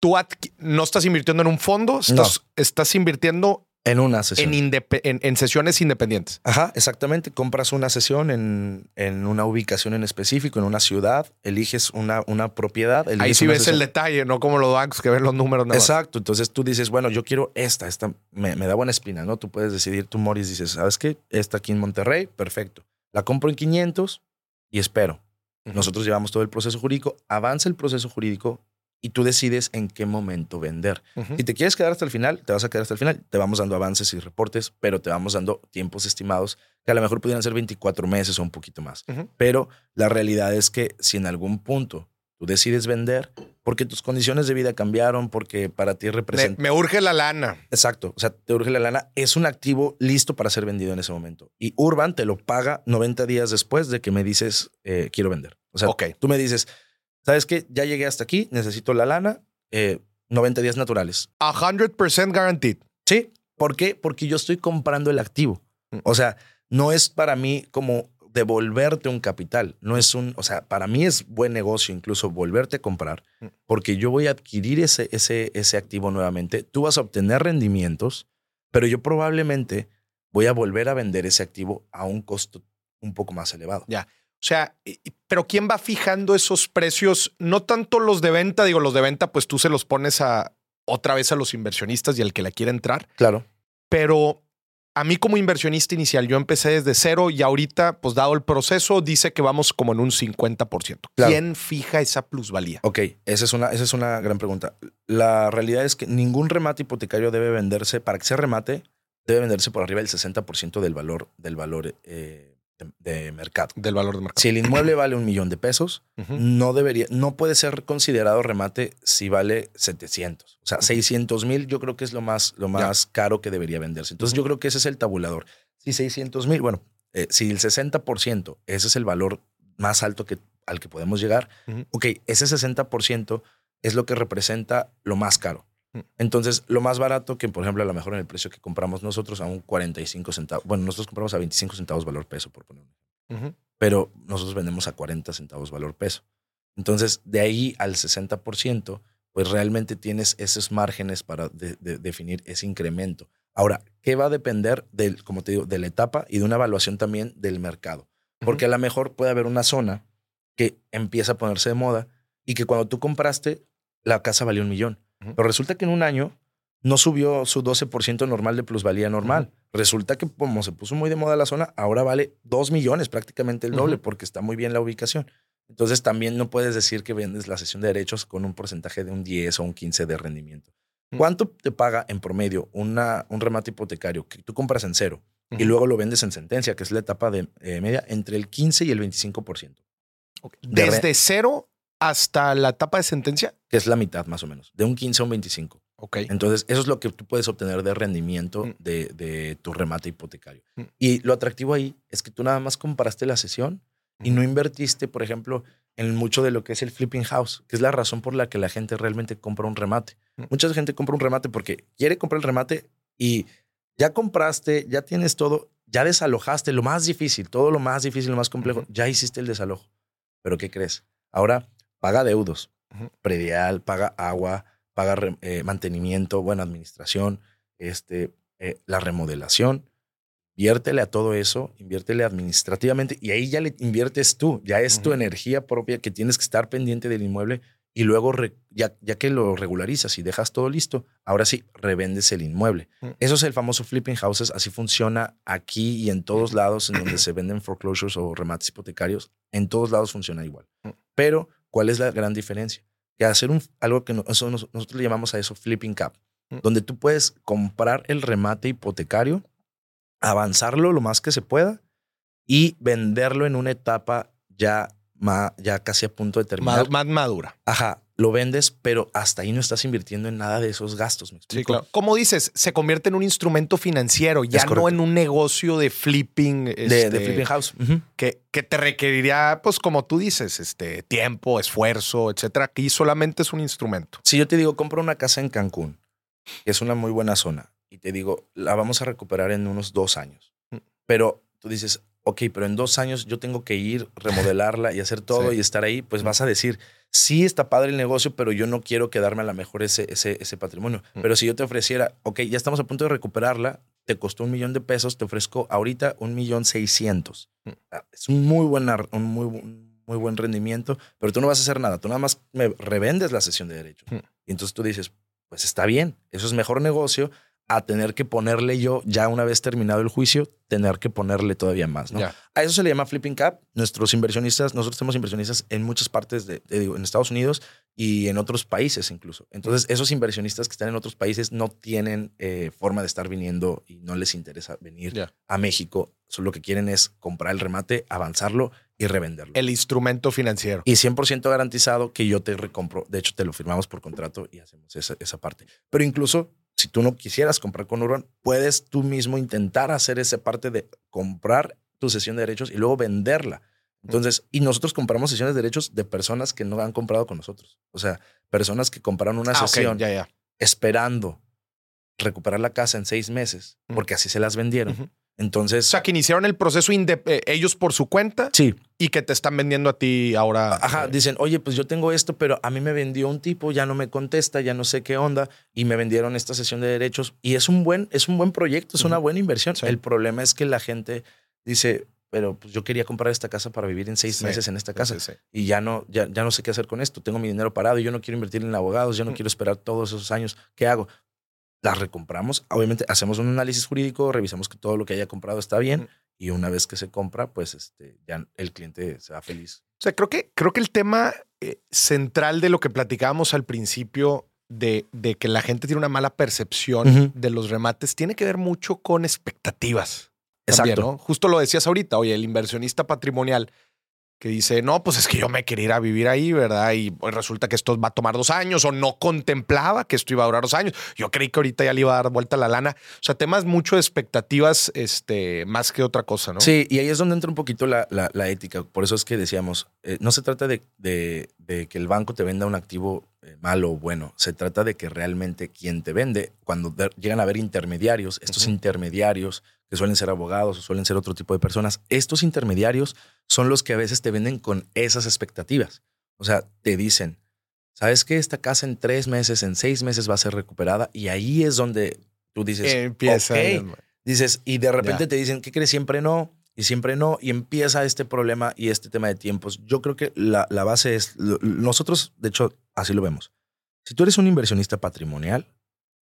tú no estás invirtiendo en un fondo, estás, estás invirtiendo en una sesión. En, sesiones independientes. Ajá, exactamente. Compras una sesión en, en, una ubicación en específico, en una ciudad, eliges una, una propiedad. Ahí sí ves el detalle, no como los bancos que ven los números. Exacto. Entonces tú dices, bueno, yo quiero esta, esta me, da buena espina, ¿no? Tú puedes decidir, tú Morris dices, ¿sabes qué? Esta aquí en Monterrey, perfecto. La compro en 500 y espero. Nosotros llevamos todo el proceso jurídico, avanza el proceso jurídico, y tú decides en qué momento vender. Si te quieres quedar hasta el final, te vas a quedar hasta el final. Te vamos dando avances y reportes, pero te vamos dando tiempos estimados que a lo mejor pudieran ser 24 meses o un poquito más. Pero la realidad es que si en algún punto tú decides vender, porque tus condiciones de vida cambiaron, porque para ti representa... Me, urge la lana. Exacto, o sea, te urge la lana. Es un activo listo para ser vendido en ese momento. Y Urban te lo paga 90 días después de que me dices, eh, quiero vender. O sea, tú me dices, ¿sabes qué? Ya llegué hasta aquí, necesito la lana, 90 eh, días naturales. 100% guaranteed. Sí. ¿Por qué? Porque yo estoy comprando el activo. Mm. O sea, no es para mí como devolverte un capital. No es un, o sea, para mí es buen negocio incluso volverte a comprar mm. porque yo voy a adquirir ese, ese, ese activo nuevamente. Tú vas a obtener rendimientos, pero yo probablemente voy a volver a vender ese activo a un costo un poco más elevado. Ya. O sea, pero ¿quién va fijando esos precios? No tanto los de venta, digo, los de venta, pues tú se los pones a otra vez a los inversionistas y al que la quiere entrar. Claro. Pero a mí como inversionista inicial, yo empecé desde cero y ahorita, pues dado el proceso, dice que vamos como en un 50%. ¿Quién fija esa plusvalía? Ok, esa es, una, esa es una gran pregunta. La realidad es que ningún remate hipotecario debe venderse, para que sea remate, debe venderse por arriba del 60% del valor, del valor eh, de, mercado. Del valor de mercado. Si el inmueble vale un millón de pesos, no debería, no puede ser considerado remate si vale 700. O sea, 600 mil yo creo que es lo más, lo más caro que debería venderse. Entonces yo creo que ese es el tabulador. Si 600 mil, bueno, eh, si el 60%, ese es el valor más alto que, al que podemos llegar, ok, ese 60% es lo que representa lo más caro. Mm. Entonces, lo más barato que, por ejemplo, a lo mejor en el precio que compramos nosotros a un 45 centavos, bueno, nosotros compramos a 25 centavos valor peso, por poner pero nosotros vendemos a 40 centavos valor peso. Entonces, de ahí al 60%, pues realmente tienes esos márgenes para definir ese incremento. Ahora, ¿qué va a depender del, como te digo, de la etapa y de una evaluación también del mercado? Porque a lo mejor puede haber una zona que empieza a ponerse de moda y que cuando tú compraste, la casa valió un millón pero resulta que en un año no subió su 12% normal de plusvalía normal. Resulta que como se puso muy de moda la zona, ahora vale 2 millones, prácticamente el doble, porque está muy bien la ubicación. Entonces también no puedes decir que vendes la sesión de derechos con un porcentaje de un 10 o un 15 de rendimiento. ¿Cuánto te paga en promedio una, un remate hipotecario que tú compras en cero y luego lo vendes en sentencia, que es la etapa de eh, media, entre el 15 y el 25%? Desde cero hasta la etapa de sentencia? Que es la mitad más o menos, de un 15 a un 25. Ok. Entonces, eso es lo que tú puedes obtener de rendimiento mm. de, tu remate hipotecario. Mm. Y lo atractivo ahí es que tú nada más compraste la sesión y no invertiste, por ejemplo, en mucho de lo que es el flipping house, que es la razón por la que la gente realmente compra un remate. Mm. Mucha gente compra un remate porque quiere comprar el remate y ya compraste, ya tienes todo, ya desalojaste lo más difícil, todo lo más difícil, lo más complejo, ya hiciste el desalojo. Pero ¿qué crees? Ahora paga deudos, predial, paga agua, paga eh, mantenimiento, buena administración, este, eh, la remodelación. Inviértele a todo eso, inviértele administrativamente y ahí ya le inviertes tú, ya es tu energía propia que tienes que estar pendiente del inmueble y luego ya, ya, que lo regularizas y dejas todo listo, ahora sí, revendes el inmueble. Mm. Eso es el famoso flipping houses, así funciona aquí y en todos lados en donde se venden foreclosures o remates hipotecarios, en todos lados funciona igual. Mm. Pero ¿Cuál es la gran diferencia? Que hacer un, algo que nosotros le llamamos a eso flipping cap, mm. donde tú puedes comprar el remate hipotecario, avanzarlo lo más que se pueda y venderlo en una etapa ya, ya casi a punto de terminar. Más, madura. Ajá. Lo vendes, pero hasta ahí no estás invirtiendo en nada de esos gastos. ¿me Sí, claro. Como dices, se convierte en un instrumento financiero, ya no en un negocio de flipping. De, este, de Flipping House. Que, que te requeriría, pues como tú dices, este tiempo, esfuerzo, etcétera. Aquí solamente es un instrumento. Si yo te digo, compra una casa en Cancún, que es una muy buena zona, y te digo, la vamos a recuperar en unos dos años. Mm. Pero tú dices, ok, pero en dos años yo tengo que ir, remodelarla y hacer todo Sí. y estar ahí, pues vas a decir, sí está padre el negocio, pero yo no quiero quedarme a la mejor ese, ese, ese patrimonio. Mm. Pero si yo te ofreciera, ok, ya estamos a punto de recuperarla, te costó un millón de pesos, te ofrezco ahorita un millón seiscientos. Ah, Es un muy buen, un muy, muy buen rendimiento, pero tú no vas a hacer nada, tú nada más me revendes la sesión de derechos. Mm. Y entonces tú dices, pues está bien, eso es mejor negocio a tener que ponerle yo, ya una vez terminado el juicio, tener que ponerle todavía más, ¿no? A eso se le llama flipping cap. Nuestros inversionistas, nosotros tenemos inversionistas en muchas partes de, digo, en Estados Unidos y en otros países incluso. Entonces, esos inversionistas que están en otros países no tienen eh, forma de estar viniendo y no les interesa venir a México. Solo lo que quieren es comprar el remate, avanzarlo y revenderlo. El instrumento financiero. Y 100% garantizado que yo te recompro. De hecho, te lo firmamos por contrato y hacemos esa, esa parte. Pero incluso si tú no quisieras comprar con Urban, puedes tú mismo intentar hacer esa parte de comprar tu sesión de derechos y luego venderla. Entonces, y nosotros compramos sesiones de derechos de personas que no han comprado con nosotros. O sea, personas que compraron una Ah, sesión ya, ya. esperando recuperar la casa en seis meses, porque así se las vendieron. Entonces, O sea, que iniciaron el proceso eh, ellos por su cuenta sí, y que te están vendiendo a ti ahora. Ajá, eh, dicen, oye, pues yo tengo esto, pero a mí me vendió un tipo, ya no me contesta, ya no sé qué onda, y me vendieron esta sesión de derechos. Y es un buen, es un buen proyecto, es una buena inversión. Sí. El problema es que la gente dice, pero pues yo quería comprar esta casa para vivir en seis Sí, meses en esta casa. sí. Y ya no, ya, ya no sé qué hacer con esto. Tengo mi dinero parado y yo no quiero invertir en abogados, yo no quiero esperar todos esos años. ¿Qué hago? Las recompramos. Obviamente hacemos un análisis jurídico, revisamos que todo lo que haya comprado está bien. Mm. Y una vez que se compra, pues este, ya el cliente se va feliz. O sea, creo que, creo que el tema eh, central de lo que platicábamos al principio de, de que la gente tiene una mala percepción de los remates tiene que ver mucho con expectativas. También, Exacto. ¿no? Justo lo decías ahorita, oye, el inversionista patrimonial que dice, no, pues es que yo me quería ir a vivir ahí, ¿verdad? Y pues resulta que esto va a tomar dos años o no contemplaba que esto iba a durar dos años. Yo creí que ahorita ya le iba a dar vuelta la lana. O sea, temas mucho de expectativas, este, más que otra cosa, ¿no? Sí, y ahí es donde entra un poquito la, la- ética. Por eso es que decíamos, eh, no se trata de, de- que el banco te venda un activo malo o bueno. Se trata de que realmente quien te vende, cuando llegan a haber intermediarios, estos intermediarios que suelen ser abogados o suelen ser otro tipo de personas, estos intermediarios son los que a veces te venden con esas expectativas. O sea, te dicen, ¿sabes que Esta casa en tres meses, en seis meses va a ser recuperada y ahí es donde tú dices, Empieza. Dices, y de repente te dicen, ¿qué crees? Siempre no, y siempre no, y empieza este problema y este tema de tiempos. Yo creo que la, la base es, lo- nosotros, de hecho, así lo vemos. Si tú eres un inversionista patrimonial,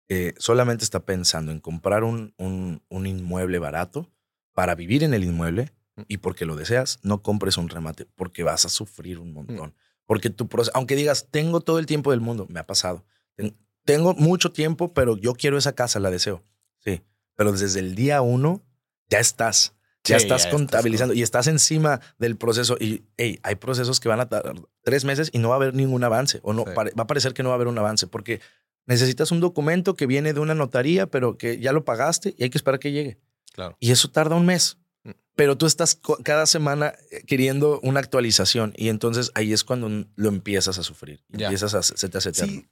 eh, solamente está pensando en comprar un, un- un inmueble barato para vivir en el inmueble y porque lo deseas, no compres un remate porque vas a sufrir un montón. Porque tu proceso, aunque digas, tengo todo el tiempo del mundo, me ha pasado. Ten- Tengo mucho tiempo, pero yo quiero esa casa, la deseo. Sí, pero desde el día uno ya estás. Ya Sí, estás ya estás contabilizando y estás encima del proceso. Y hey, hay procesos que van a tardar tres meses y no va a haber ningún avance. O no Sí. va a parecer que no va a haber un avance porque necesitas un documento que viene de una notaría, pero que ya lo pagaste y hay que esperar que llegue. Claro. Y eso tarda un mes. Mm. Pero tú estás cada semana eh, queriendo una actualización y entonces ahí es cuando lo empiezas a sufrir. Ya. Empiezas a se te hace eterno. Sí,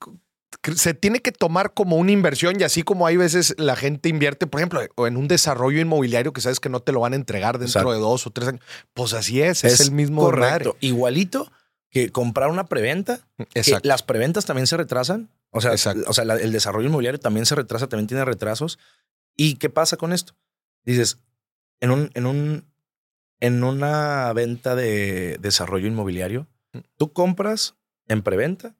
se tiene que tomar como una inversión y así como hay veces la gente invierte, por ejemplo, en un desarrollo inmobiliario que sabes que no te lo van a entregar dentro Exacto. de dos o tres años. Pues así es, es, el mismo correcto. Igualito que comprar una preventa. que Exacto. las preventas también se retrasan. O sea, Exacto. o sea la- el desarrollo inmobiliario también se retrasa, también tiene retrasos. ¿Y qué pasa con esto? Dices, en un, en un, en una venta de desarrollo inmobiliario, Mm. tú compras en preventa,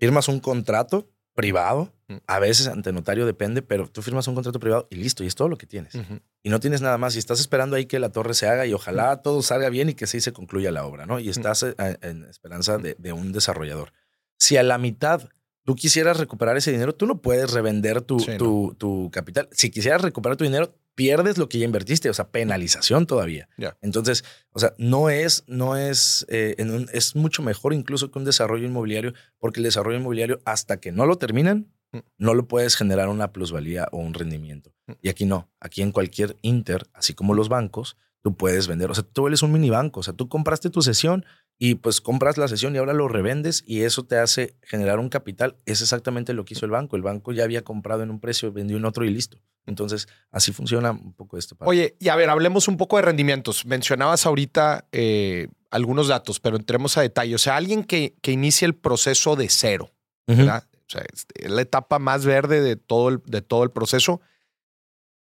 firmas un contrato privado, Mm. a veces ante notario depende, pero tú firmas un contrato privado y listo, y es todo lo que tienes. Y no tienes nada más, y estás esperando ahí que la torre se haga y ojalá todo salga bien y que sí se concluya la obra, ¿no? Y estás eh, en esperanza de, de un desarrollador. Si a la mitad tú quisieras recuperar ese dinero, tú no puedes revender tu, Sí, no. tu, tu capital. Si quisieras recuperar tu dinero, pierdes lo que ya invertiste, o sea, penalización todavía. Entonces, o sea, no es, no es, eh, en un- es mucho mejor incluso que un desarrollo inmobiliario, porque el desarrollo inmobiliario, hasta que no lo terminan, Mm. no lo puedes generar una plusvalía o un rendimiento. Mm. Y aquí no, aquí en cualquier Inter, así como los bancos, tú puedes vender, o sea, tú eres un mini banco, o sea, tú compraste tu sesión y pues compras la sesión y ahora lo revendes y eso te hace generar un capital. Es exactamente lo que hizo el banco. El banco ya había comprado en un precio, vendió en otro y listo. Entonces, así funciona un poco esto. Oye, y a ver, hablemos un poco de rendimientos. Mencionabas ahorita eh, algunos datos, pero entremos a detalle. O sea, alguien que, que inicie el proceso de cero, Ujú. ¿verdad? O sea, es es la etapa más verde de todo el, de todo el proceso.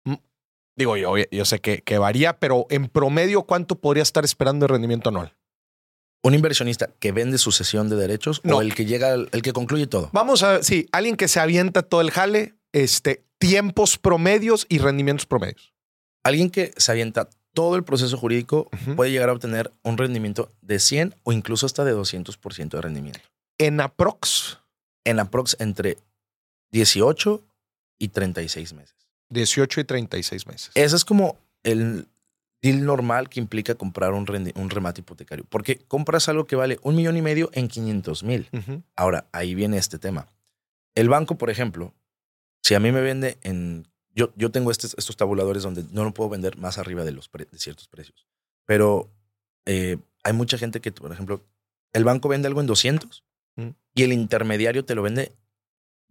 Mm, Digo, yo, yo sé que, que varía, pero en promedio, ¿cuánto podría estar esperando de rendimiento anual? Un inversionista que vende su sesión de derechos No. o el que llega, el que concluye todo. Vamos a ver, sí, alguien que se avienta todo el jale, este, tiempos promedios y rendimientos promedios. Alguien que se avienta todo el proceso jurídico puede llegar a obtener un rendimiento de 100 o incluso hasta de 200% de rendimiento. En aprox, En aprox entre 18 y 36 meses. 18 y 36 meses. Ese es como el deal normal que implica comprar un, remate hipotecario. Porque compras algo que vale un millón y medio en 500 mil. Ahora, ahí viene este tema. El banco, por ejemplo, si a mí me vende en... Yo, yo tengo estos, estos tabuladores donde no lo puedo vender más arriba de, los pre- de ciertos precios. Pero eh, hay mucha gente que, por ejemplo, el banco vende algo en 200 Mm. y el intermediario te lo vende,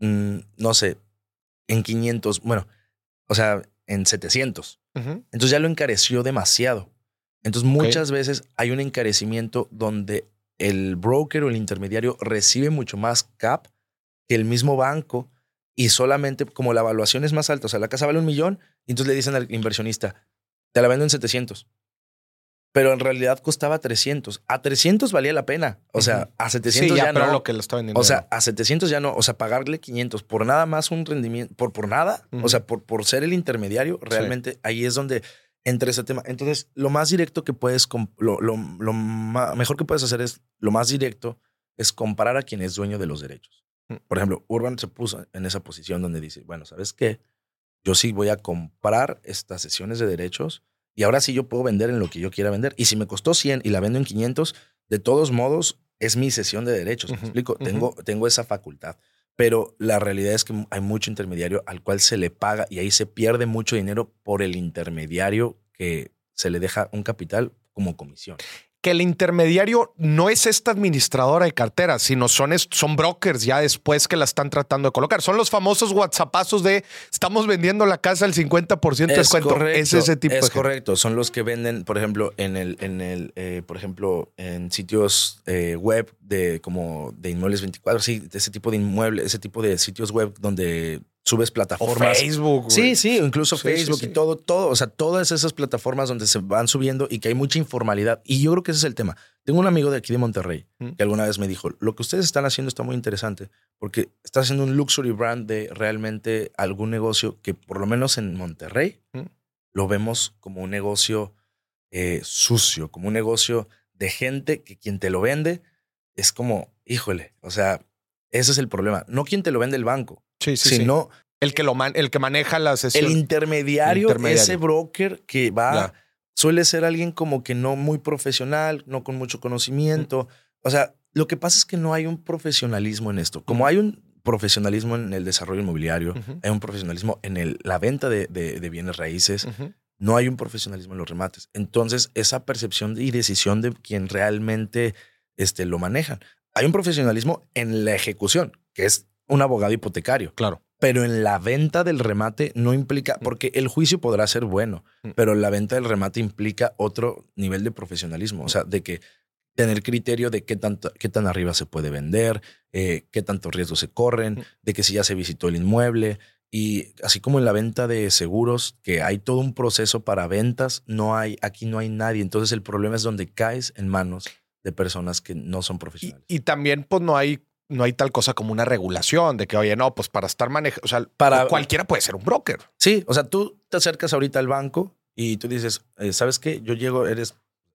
mm, no sé, en 500, bueno, o sea, en 700. Ujú. Entonces ya lo encareció demasiado. Entonces muchas veces hay un encarecimiento donde el broker o el intermediario recibe mucho más cap que el mismo banco y solamente como la evaluación es más alta, o sea, la casa vale un millón y entonces le dicen al inversionista, te la vendo en 700. Pero en realidad costaba 300. A 300 valía la pena. O sea, a 700 Sí, ya, ya, pero no. lo que lo vendiendo. O sea, a 700 ya no, o sea, pagarle 500 por nada más un rendimiento, por, por nada, o sea, por, por ser el intermediario, realmente ahí es donde entra ese tema. Entonces, lo más directo que puedes, lo, lo, lo ma- mejor que puedes hacer es, lo más directo es comparar a quien es dueño de los derechos. Mm. Por ejemplo, Urban se puso en esa posición donde dice, bueno, ¿sabes qué? Yo sí voy a comprar estas sesiones de derechos y ahora sí yo puedo vender en lo que yo quiera vender. Y si me costó 100 y la vendo en 500, de todos modos es mi sesión de derechos. ¿Me explico? Tengo, tengo esa facultad. Pero la realidad es que hay mucho intermediario al cual se le paga y ahí se pierde mucho dinero por el intermediario que se le deja un capital como comisión. Que el intermediario no es esta administradora de carteras, sino son, son brokers ya después que la están tratando de colocar. Son los famosos WhatsAppazos de estamos vendiendo la casa al 50% de descuento. Es ese tipo es de gente. correcto. Son los que venden, por ejemplo, en el, en el, eh, por ejemplo, en sitios eh, web de como de inmuebles 24, sí, ese tipo de inmuebles, ese tipo de sitios web donde subes O plataformas. Facebook. Sí, sí, incluso Sí, Facebook sí, sí. y todo, todo, o sea, todas esas plataformas donde se van subiendo y que hay mucha informalidad. Y yo creo que ese es el tema. Tengo un amigo de aquí de Monterrey Mm. que alguna vez me dijo, lo que ustedes están haciendo está muy interesante porque está haciendo un luxury brand de realmente algún negocio que por lo menos en Monterrey Mm. lo vemos como un negocio eh, sucio, como un negocio de gente que quien te lo vende es como, híjole, o sea, ese es el problema. No quien te lo vende el banco, Sí, sí, sí. sino El que, lo man- el que maneja la sesión. el intermediario, ese broker que va, Ya. suele ser alguien como que no muy profesional, no con mucho conocimiento. O sea, lo que pasa es que no hay un profesionalismo en esto. Como hay un profesionalismo en el desarrollo inmobiliario, hay un profesionalismo en el- la venta de, de- de bienes raíces, no hay un profesionalismo en los remates. Entonces, esa percepción y decisión de quien realmente este, lo manejan. Hay un profesionalismo en la ejecución, que es un abogado hipotecario Claro. pero en la venta del remate no implica, porque el juicio podrá ser bueno, Mm. pero la venta del remate implica otro nivel de profesionalismo, o sea, de que tener criterio de qué, tanto, qué tan arriba se puede vender, eh, qué tantos riesgos se corren, Mm. de que si ya se visitó el inmueble. Y así como en la venta de seguros, que hay todo un proceso para ventas, no hay, aquí no hay nadie. Entonces el problema es donde caes en manos de personas que no son Y, profesionales. y también, pues, no hay, no hay tal cosa como una regulación de que, oye, no, pues para estar manejando, o sea, Para- cualquiera puede ser un broker. Sí, o sea, tú te acercas ahorita al banco y tú dices, eh, ¿sabes qué? Yo llego, eres,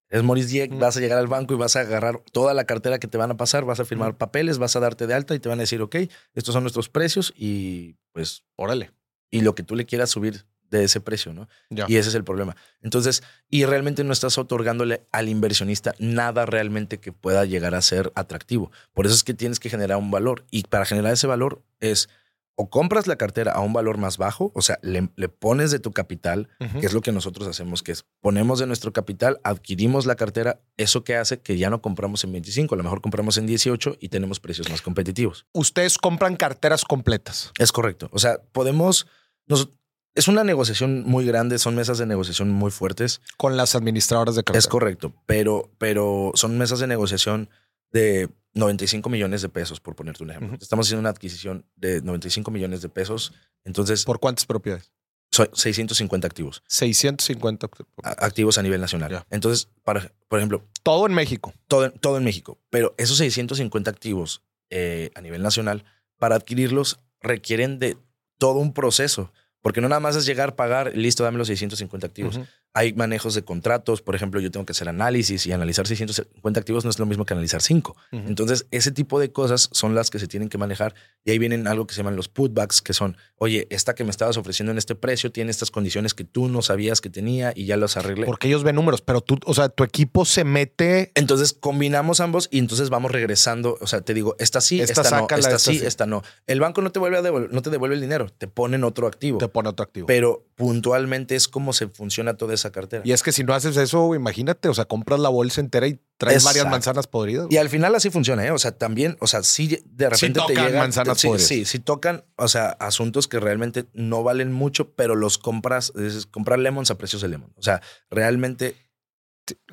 eres Maurice Dieck, Mm. vas a llegar al banco y vas a agarrar toda la cartera que te van a pasar, vas a firmar papeles, vas a darte de alta y te van a decir, ok, estos son nuestros precios y pues, Órale. y lo que tú le quieras subir de ese precio, ¿no? Ya. Y ese es el problema. Entonces, y realmente no estás otorgándole al inversionista nada realmente que pueda llegar a ser atractivo. Por eso es que tienes que generar un valor. Y para generar ese valor es o compras la cartera a un valor más bajo, o sea, le, le pones de tu capital, que es lo que nosotros hacemos, que es ponemos de nuestro capital, adquirimos la cartera, eso que hace que ya no compramos en 25, a lo mejor compramos en 18 y tenemos precios más competitivos. Ustedes compran carteras completas. Es correcto. O sea, podemos... nos- es una negociación muy grande, son mesas de negociación muy fuertes. con las administradoras de cartera. Es correcto, pero, pero son mesas de negociación de 95 millones de pesos, por ponerte un ejemplo. Estamos haciendo una adquisición de 95 millones de pesos, entonces ¿Por cuántas propiedades? son 650 activos, 650. a- activos a nivel nacional. Entonces, para, por ejemplo, Todo en México. todo, en- todo en México, pero esos 650 activos eh, a nivel nacional, para adquirirlos requieren de todo un proceso, porque no nada más es llegar, pagar, listo, dame los 650 activos. Hay manejos de contratos, por ejemplo, yo tengo que hacer análisis y analizar 650 activos no es lo mismo que analizar 5. Ujú. Entonces, ese tipo de cosas son las que se tienen que manejar y ahí vienen algo que se llaman los putbacks, que son, oye, esta que me estabas ofreciendo en este precio tiene estas condiciones que tú no sabías que tenía y ya las arreglé. Porque ellos ven números, pero tú, o sea, tu equipo se mete. Entonces combinamos ambos y entonces vamos regresando. O sea, te digo, esta sí, Esta esta, no, esta, esta sí, sí. esta no. El banco no te vuelve a devolver, no te devuelve el dinero, te ponen otro activo. Te pone otro activo. Pero puntualmente es como se funciona toda esa cartera. y es que si no haces eso, imagínate, o sea, compras la bolsa entera y traes varias manzanas podridas. Y al final así funciona, ¿eh? O sea, también, o sea, sí de repente te tocan llegan manzanas sí, podridas. sí, sí tocan, o sea, asuntos que realmente no valen mucho, pero los compras, es comprar lemons a precios de lemon. O sea, realmente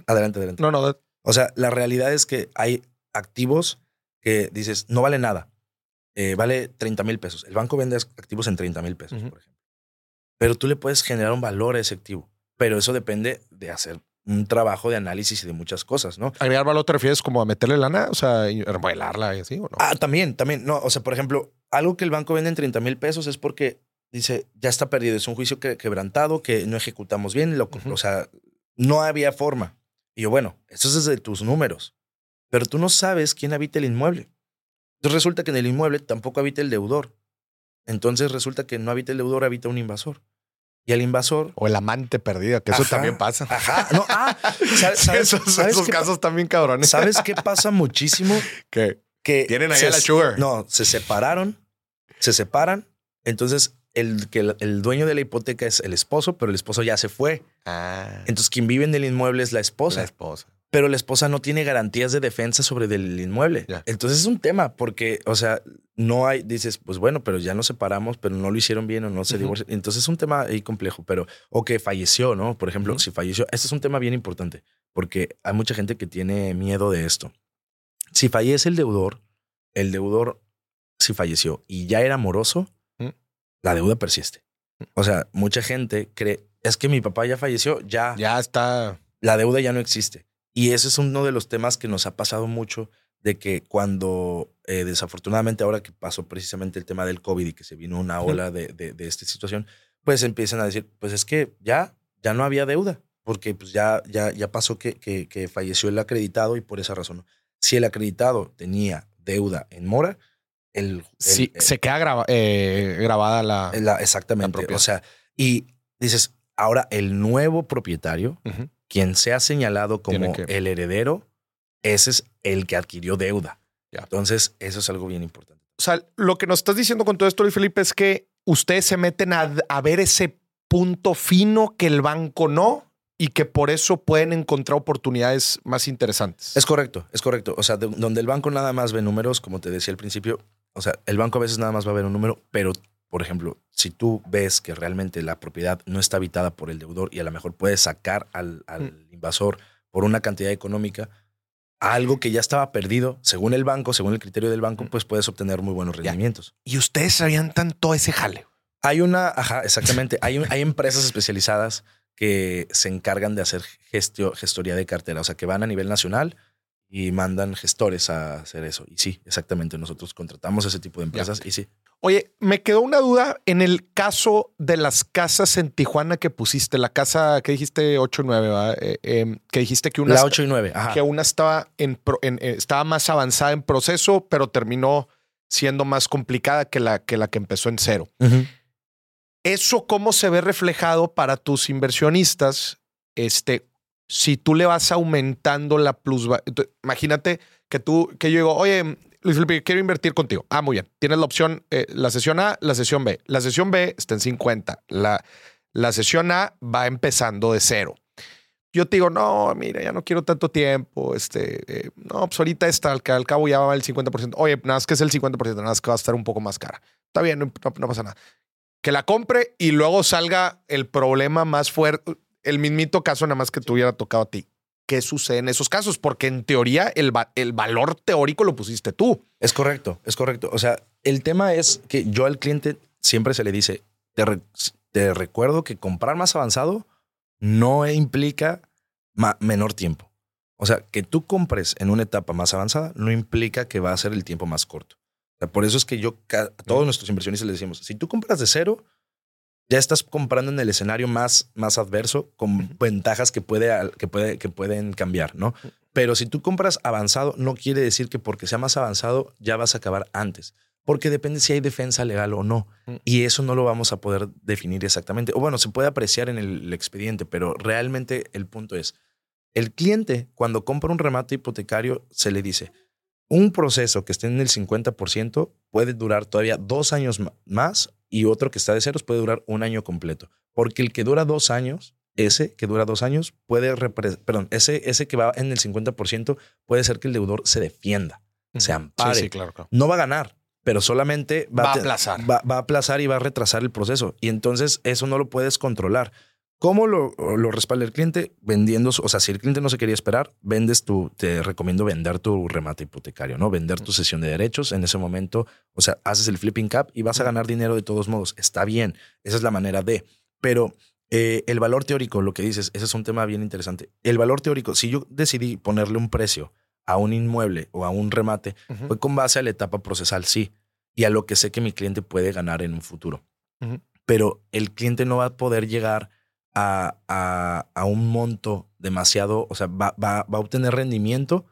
adelante, adelante. No, no, O sea, la realidad es que hay activos que dices, no vale nada. Eh, vale 30 mil pesos. El banco vende activos en 30 mil pesos, por ejemplo. Pero tú le puedes generar un valor a ese activo. Pero eso depende de hacer un trabajo de análisis y de muchas cosas, ¿no? agregar valor te refieres como a meterle lana, o sea, remodelarla y así, ¿o no? Ah, también, también. No, o sea, por ejemplo, algo que el banco vende en 30 mil pesos es porque dice, ya está perdido. Es un juicio que, quebrantado, que no ejecutamos bien. Lo. O sea, no había forma. Y yo, bueno, eso es desde tus números. Pero tú no sabes quién habita el inmueble. Entonces resulta que en el inmueble tampoco habita el deudor. Entonces resulta que no habita el deudor, habita un invasor. Y el invasor. O el amante perdida, que eso también pasa. Ajá. No, ah, ¿sabes, esos sabes esos qué casos también cabrones. ¿Sabes qué pasa muchísimo? Que que Tienen ahí se- a la sugar. No, se separaron, se separan. Entonces, el, que el, el dueño de la hipoteca es el esposo, pero el esposo ya se fue. ah, Entonces, quien vive en el inmueble es la esposa, la esposa. Pero la esposa no tiene garantías de defensa sobre del inmueble. Entonces, es un tema porque, o sea, no hay, dices, pues bueno, pero ya nos separamos, pero no lo hicieron bien o no se Ujú. divorciaron. Entonces, es un tema ahí complejo, pero, o que falleció, ¿no? Por ejemplo, si falleció, este es un tema bien importante porque hay mucha gente que tiene miedo de esto. Si fallece el deudor, el deudor, si falleció y ya era moroso, Mm. la deuda persiste. O sea, mucha gente cree, es que mi papá ya falleció, ya, Ya está. la deuda ya no existe. Y ese es uno de los temas que nos ha pasado mucho, de que cuando eh, desafortunadamente ahora que pasó precisamente el tema del COVID y que se vino una ola de, de- de esta situación, pues empiezan a decir, pues es que ya, ya no había deuda, porque pues ya, ya, ya pasó que, que, que falleció el acreditado y por esa razón. Si el acreditado tenía deuda en mora, el... el- Sí, el- se queda graba- eh, grabada la. la- exactamente. propiedad. o sea, y dices, ahora el nuevo propietario. Quien sea señalado como que- el heredero, ese es el que adquirió deuda. Entonces, eso es algo bien importante. O sea, lo que nos estás diciendo con todo esto, Luis Felipe, es que ustedes se meten a, a ver ese punto fino que el banco no y que por eso pueden encontrar oportunidades más interesantes. Es correcto, es correcto. O sea, de- donde el banco nada más ve números, como te decía al principio, o sea, el banco a veces nada más va a ver un número, pero, por ejemplo, si tú ves que realmente la propiedad no está habitada por el deudor y a lo mejor puedes sacar al, al invasor por una cantidad económica, algo que ya estaba perdido, según el banco, según el criterio del banco, pues puedes obtener muy buenos Ya. rendimientos. y ustedes sabían tanto ese jale. Hay una, ajá, exactamente. Hay, hay empresas especializadas que se encargan de hacer gestio- gestoría de cartera, o sea, que van a nivel nacional y mandan gestores a hacer eso. Y sí, exactamente, nosotros contratamos ese tipo de empresas y sí. Oye, me quedó una duda en el caso de las casas en Tijuana que pusiste, la casa que dijiste 8 y 9, ¿verdad? Eh, eh, que dijiste que una, La esta- 8 y 9, ajá. que una estaba, en, en- eh, estaba más avanzada en proceso, pero terminó siendo más complicada que la que, la que empezó en cero. ¿Eso cómo se ve reflejado para tus inversionistas? Este, si tú le vas aumentando la plusvalía. Imagínate que tú, que yo digo, oye, Luis Felipe, quiero invertir contigo. Ah, muy bien. Tienes la opción, eh, la sesión A, la sesión B. La sesión B está en 50. La, la sesión A va empezando de cero. Yo te digo, no, mira, ya no quiero tanto tiempo. Este, eh, no, pues ahorita está, al, cabo ya va el 50%. Oye, nada más que es el 50%, nada más que va a estar un poco más cara. Está bien, no, no pasa nada que la compre y luego salga el problema más fuerte, el mismito caso nada más que te hubiera tocado a ti. ¿Qué sucede en esos casos? Porque en teoría el, el valor teórico lo pusiste tú. Es correcto, es correcto. O sea, el tema es que yo al cliente siempre se le dice, te, te recuerdo que comprar más avanzado no implica menor tiempo. O sea, que tú compres en una etapa más avanzada no implica que va a ser el tiempo más corto por eso es que yo a todos nuestros inversionistas les decimos, si tú compras de cero, ya estás comprando en el escenario más, más adverso con ventajas que, puede, que, puede, que pueden cambiar, ¿no? Pero si tú compras avanzado, no quiere decir que porque sea más avanzado ya vas a acabar antes, porque depende si hay defensa legal o no. Y eso no lo vamos a poder definir exactamente. O bueno, se puede apreciar en el expediente, pero realmente el punto es, el cliente cuando compra un remate hipotecario se le dice, un proceso que esté en el 50% puede durar todavía dos años más y otro que está de ceros puede durar un año completo. Porque el que dura dos años, ese que dura dos años, puede, perdón, ese, ese que va en el 50% puede ser que el deudor se defienda, se ampare. Sí, claro, No va a ganar, pero solamente va, a aplazar. Va, va, a aplazar y va a retrasar el proceso. Y entonces eso no lo puedes controlar. ¿Cómo lo, lo, respalda el cliente? Vendiendo, o sea, si el cliente no se quería esperar, vendes tu, te recomiendo vender tu remate hipotecario, ¿no? Vender tu sesión de derechos en ese momento, o sea, haces el flipping cap y vas a ganar dinero de todos modos. Está bien, esa es la manera de, pero eh, el valor teórico, lo que dices, ese es un tema bien interesante. El valor teórico, si yo decidí ponerle un precio a un inmueble o a un remate, fue con base a la etapa procesal, sí, y a lo que sé que mi cliente puede ganar en un futuro. Pero el cliente no va a poder llegar a, un monto demasiado, o sea, va, va, a obtener rendimiento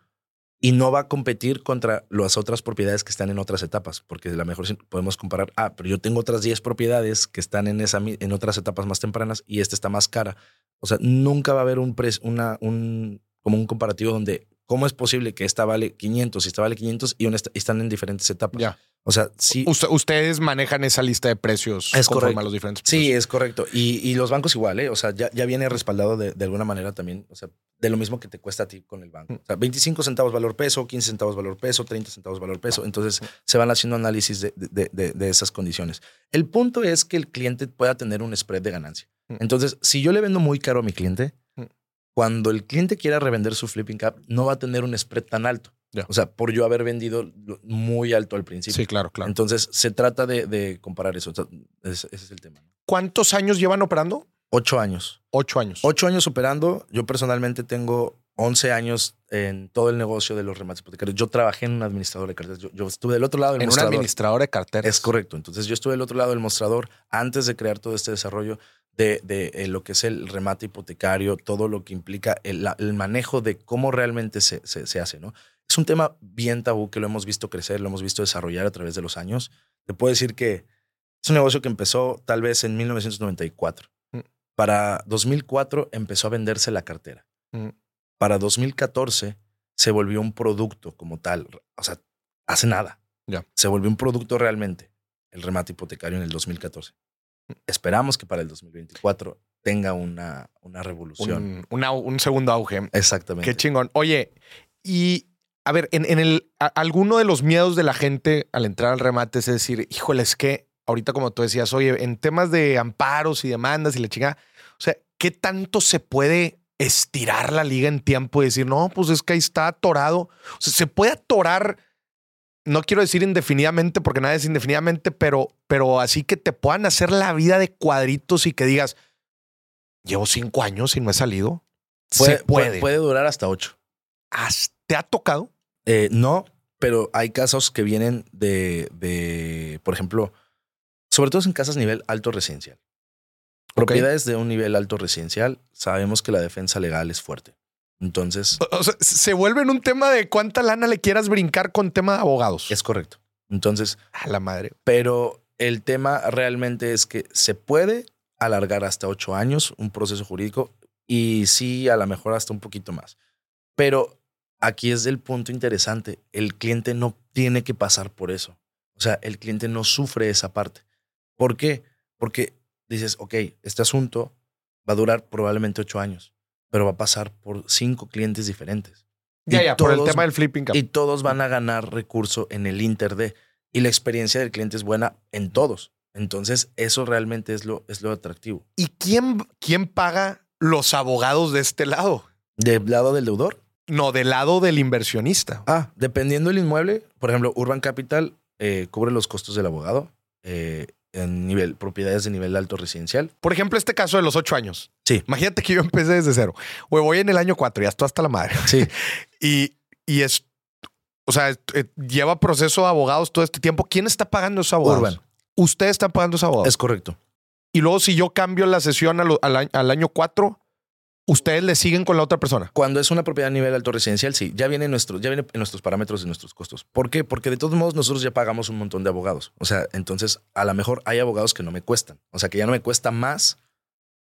y no va a competir contra las otras propiedades que están en otras etapas, porque a lo mejor podemos comparar, ah, pero yo tengo otras 10 propiedades que están en, esa, en otras etapas más tempranas y esta está más cara. O sea, nunca va a haber un, una, un, como un comparativo donde, ¿cómo es posible que esta vale 500 y esta vale 500 y, están en diferentes etapas? Ya. O sea, sí. ustedes manejan esa lista de precios es conforme a los diferentes Sí, es correcto. Y, los bancos igual, ¿eh? O sea, ya, ya viene respaldado de, alguna manera también, o sea, de lo mismo que te cuesta a ti con el banco. Mm. O sea, 25 centavos valor peso, 15 centavos valor peso, 30 centavos valor peso. Entonces, mm. se van haciendo análisis de, de, esas condiciones. El punto es que el cliente pueda tener un spread de ganancia. Mm. Entonces, si yo le vendo muy caro a mi cliente, cuando el cliente quiera revender su flipping cap, no va a tener un spread tan alto. O sea, por yo haber vendido muy alto al principio. Sí, claro, claro. Entonces, se trata de, comparar eso. ese, es el tema. ¿Cuántos años llevan operando? Ocho años. Ocho años. Ocho años operando. Yo personalmente tengo 11 años en todo el negocio de los remates hipotecarios. Yo trabajé en un administrador de carteras. Yo, estuve del otro lado del en mostrador. En un administrador de carteras. Es correcto. Entonces, yo estuve del otro lado del mostrador antes de crear todo este desarrollo de, de, eh, lo que es el remate hipotecario, todo lo que implica el, el manejo de cómo realmente se, se, se hace, ¿no? Es un tema bien tabú que lo hemos visto crecer, lo hemos visto desarrollar a través de los años. Te puedo decir que es un negocio que empezó tal vez en 1994. Mm. Para 2004 empezó a venderse la cartera. Mm. Para 2014 se volvió un producto como tal. O sea, hace nada. Se volvió un producto realmente, el remate hipotecario en el 2014. Esperamos que para el 2024 tenga una, una revolución. Un, un segundo auge. Exactamente. Qué chingón. Oye, y a ver, en, el, alguno de los miedos de la gente al entrar al remate es decir, híjole, es que ahorita como tú decías, oye, en temas de amparos y demandas y la chica, o sea, ¿qué tanto se puede estirar la liga en tiempo y decir, no, pues es que ahí está atorado? O sea, se puede atorar, no quiero decir indefinidamente porque nada es indefinidamente, pero, pero así que te puedan hacer la vida de cuadritos y que digas, llevo cinco años y no he salido. Puede, puede. puede durar hasta ocho. ¿Te ha tocado? Eh, no, pero hay casos que vienen de, de, por ejemplo, sobre todo en casas nivel alto residencial. Propiedades de un nivel alto residencial, sabemos que la defensa legal es fuerte. Entonces. O, sea, se vuelve en un tema de cuánta lana le quieras brincar con tema de abogados. Es correcto. Entonces. A la madre. Pero el tema realmente es que se puede alargar hasta ocho años un proceso jurídico y sí, a lo mejor hasta un poquito más. Pero aquí es el punto interesante. El cliente no tiene que pasar por eso. O sea, el cliente no sufre esa parte. ¿Por qué? Porque dices, ok, este asunto va a durar probablemente ocho años, pero va a pasar por cinco clientes diferentes. Ya, Y ya, por el tema del flipping cap. Y todos van a ganar recurso en el Inter de. Y la experiencia del cliente es buena en todos. Entonces, eso realmente es lo, es lo atractivo. ¿Y quién, quién paga los abogados de este lado? Del lado del deudor. No, del lado del inversionista. Ah, dependiendo del inmueble, por ejemplo, Urban Capital eh, cubre los costos del abogado eh, en nivel, propiedades de nivel alto residencial. Por ejemplo, este caso de los ocho años. Sí. Imagínate que yo empecé desde cero. O voy en el año cuatro, ya estoy hasta la madre. Sí. Y, y es, o sea, eh, lleva proceso de abogados todo este tiempo. ¿Quién está pagando esos abogados? Urban. Ustedes están pagando esos abogados. Es correcto. Y luego, si yo cambio la sesión al, al año cuatro, ustedes le siguen con la otra persona. Cuando es una propiedad a nivel alto residencial, sí, ya viene, nuestro, ya viene en nuestros parámetros y nuestros costos. ¿Por qué? Porque de todos modos nosotros ya pagamos un montón de abogados. O sea, entonces a lo mejor hay abogados que no me cuestan. O sea, que ya no me cuesta más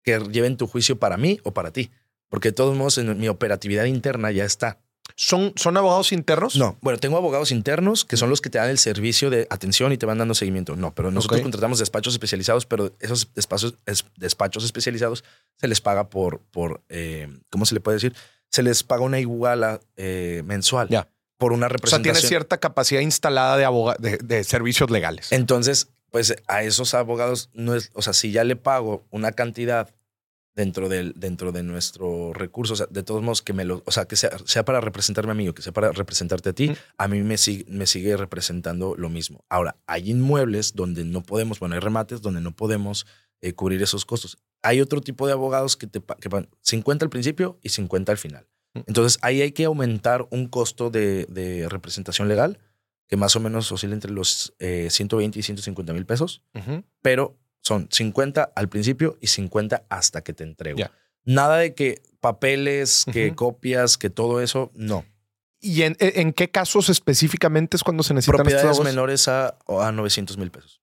que lleven tu juicio para mí o para ti. Porque de todos modos en mi operatividad interna ya está. ¿Son, son abogados internos? No, bueno, tengo abogados internos que son los que te dan el servicio de atención y te van dando seguimiento. No, pero nosotros contratamos despachos especializados, pero esos despachos, es- despachos especializados se les paga por, por eh, ¿cómo se le puede decir? Se les paga una iguala eh, mensual Ya. por una O sea, representación. tiene cierta capacidad instalada de, aboga- de, de servicios legales. Entonces, pues a esos abogados no es, o sea, si ya le pago una cantidad dentro del, dentro de nuestro recurso, o sea, de todos modos que me lo, o sea, que sea, sea para representarme a mí o que sea para representarte a ti, Mm. a mí me sigue, me sigue representando lo mismo. Ahora, hay inmuebles donde no podemos, bueno, hay remates donde no podemos eh, cubrir esos costos. Hay otro tipo de abogados que te que pagan 50 al principio y 50 al final. Mm. Entonces, ahí hay que aumentar un costo de, de representación legal que más o menos oscila entre los eh, 120 y 150 mil pesos, pero son 50 al principio y 50 hasta que te entrego. Nada de que papeles, que copias, que todo eso, no. ¿Y en, en qué casos específicamente es cuando se necesitan estos Propiedades menores a, a 900 mil pesos.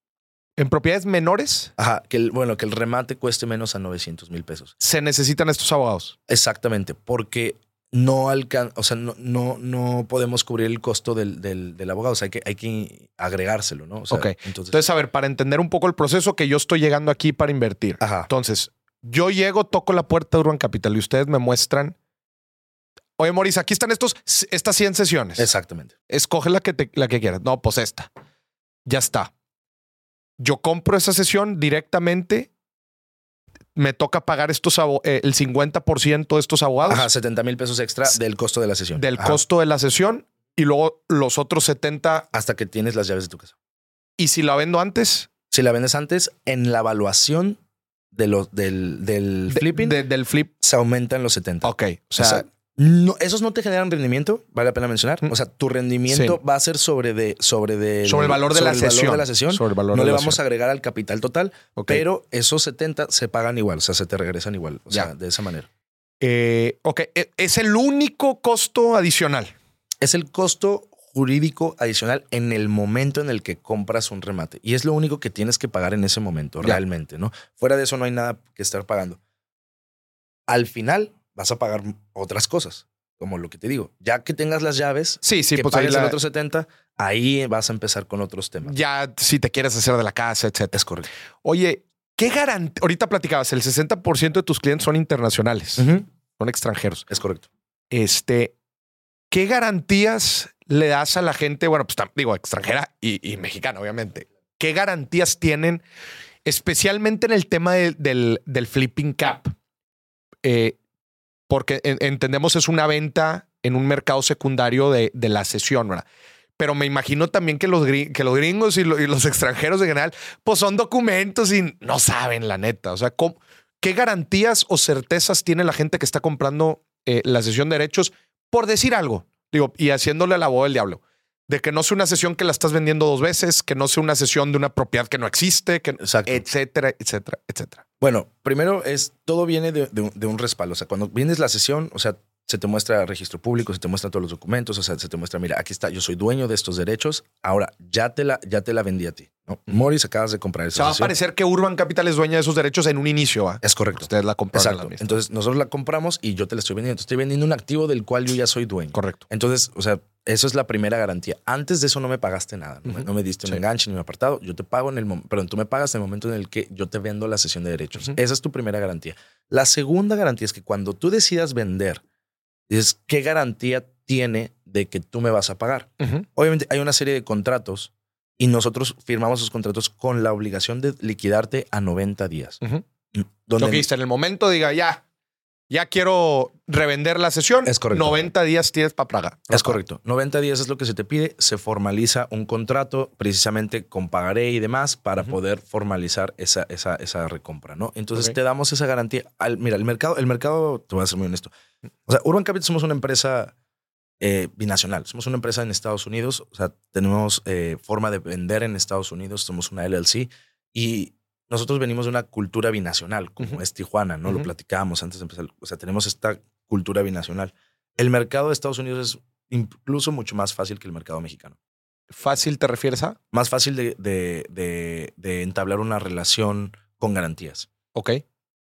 En propiedades menores Ajá, que el, bueno, que el remate cueste menos a 900 mil pesos. se necesitan estos abogados. Exactamente, porque no alcan o sea, no, no, no podemos cubrir el costo del, del, del abogado. O sea, hay que, hay que agregárselo, ¿no? O sea, Ok. Entonces, Entonces, a ver, para entender un poco el proceso que yo estoy llegando aquí para invertir. ajá. Entonces, yo llego, toco la puerta de Urban Capital y ustedes me muestran. Oye, Maurice, aquí están estos, estas 100 sesiones. Exactamente. Escoge la que, te- la que quieras. No, pues esta. Ya está. Yo compro esa sesión directamente. Me toca pagar estos eh, el 50% de estos abogados Ajá, 70 mil pesos extra del costo de la sesión. del Ajá. costo de la sesión y luego los otros 70. Hasta que tienes las llaves de tu casa. Y si la vendo antes, Si la vendes antes, en la evaluación de los, del, del de- flipping, de- del flip. se aumentan los 70. Ok. O sea, O sea, no, esos no te generan rendimiento, vale la pena mencionar. Mm. O sea, tu rendimiento Sí. va a ser sobre, de, sobre, de, sobre el valor de la sobre el valor sesión. de la sesión. Sobre el valor No de le la vamos a agregar al capital total, pero esos 70 se pagan igual, o sea, se te regresan igual. O Ya. sea, de esa manera. Eh, ok. e- Es el único costo adicional. Es el costo jurídico adicional en el momento en el que compras un remate. Y es lo único que tienes que pagar en ese momento, Ya. realmente, ¿no? Fuera de eso no hay nada que estar pagando. Al final vas a pagar otras cosas, como lo que te digo. Ya que tengas las llaves, Sí, sí, que pues ahí pagues el otro 70, ahí vas a empezar con otros temas. ya si te quieres hacer de la casa, etcétera. Es correcto. Oye, ¿qué garantía? Ahorita platicabas, el 60% de tus clientes son internacionales, son extranjeros. Es correcto. Este, ¿qué garantías le das a la gente? Bueno, pues digo, extranjera y, y mexicana, obviamente. ¿Qué garantías tienen, especialmente en el tema de- del, del flipping cap? Eh, porque en- entendemos es una venta en un mercado secundario de, de la sesión, ¿verdad? Pero me imagino también que los, que los gringos y, lo- y los extranjeros en general, pues son documentos y no saben la neta. O sea, ¿cómo- ¿qué garantías o certezas tiene la gente que está comprando eh, la sesión de derechos por decir algo? Digo, y haciéndole la voz del diablo. De que no sea una sesión que la estás vendiendo dos veces, que no sea una sesión de una propiedad que no existe, que, Exacto. etcétera, etcétera, etcétera. Bueno, primero es todo viene de, de un, de un respaldo. O sea, cuando vienes la sesión, o sea, se te muestra registro público, se te muestran todos los documentos, o sea, se te muestra, mira, aquí está, yo soy dueño de estos derechos, ahora ya te la, ya te la vendí a ti. ¿no? Morris, acabas de comprar esa O sea, va a parecer que Urban Capital es dueña de esos derechos en un inicio. ¿va? Es correcto. Ustedes la compraron Exacto. la. Entonces, nosotros la compramos y yo te la estoy vendiendo. Te estoy vendiendo un activo del cual yo ya soy dueño. Correcto. Entonces, o sea, eso es la primera garantía. Antes de eso no me pagaste nada. No, me, Ujú. no me diste un Sí. enganche ni un apartado. Yo te pago en el momento, perdón, tú me pagas en el momento en el que yo te vendo la sesión de derechos. Ujú. Esa es tu primera garantía. La segunda garantía es que cuando tú decidas vender, dices, ¿qué garantía tiene de que tú me vas a pagar? Obviamente hay una serie de contratos y nosotros firmamos esos contratos con la obligación de liquidarte a 90 días. Donde Lo que en el momento diga, ya, ya quiero revender la sesión. Es correcto. 90 días tienes para pagar. Es correcto. 90 días es lo que se te pide. Se formaliza un contrato precisamente con pagaré y demás para poder formalizar esa, esa, esa recompra, ¿no? Entonces te damos esa garantía. Al, mira, el mercado, el mercado, te voy a ser muy honesto. O sea, Urban Capital somos una empresa eh, binacional. Somos una empresa en Estados Unidos. O sea, tenemos eh, forma de vender en Estados Unidos. Somos una LLC y nosotros venimos de una cultura binacional, como es Tijuana, ¿no? Lo platicábamos antes de empezar. O sea, tenemos esta cultura binacional. El mercado de Estados Unidos es incluso mucho más fácil que el mercado mexicano. ¿Fácil te refieres a? Más fácil de, de- de- de entablar una relación con garantías. Ok.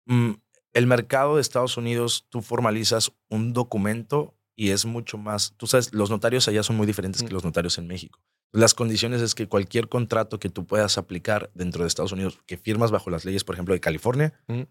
Mm, el mercado de Estados Unidos, tú formalizas un documento y es mucho más. Tú sabes, los notarios allá son muy diferentes que Mm. los notarios en México. Las condiciones es que cualquier contrato que tú puedas aplicar dentro de Estados Unidos, que firmas bajo las leyes, por ejemplo, de California, Mm.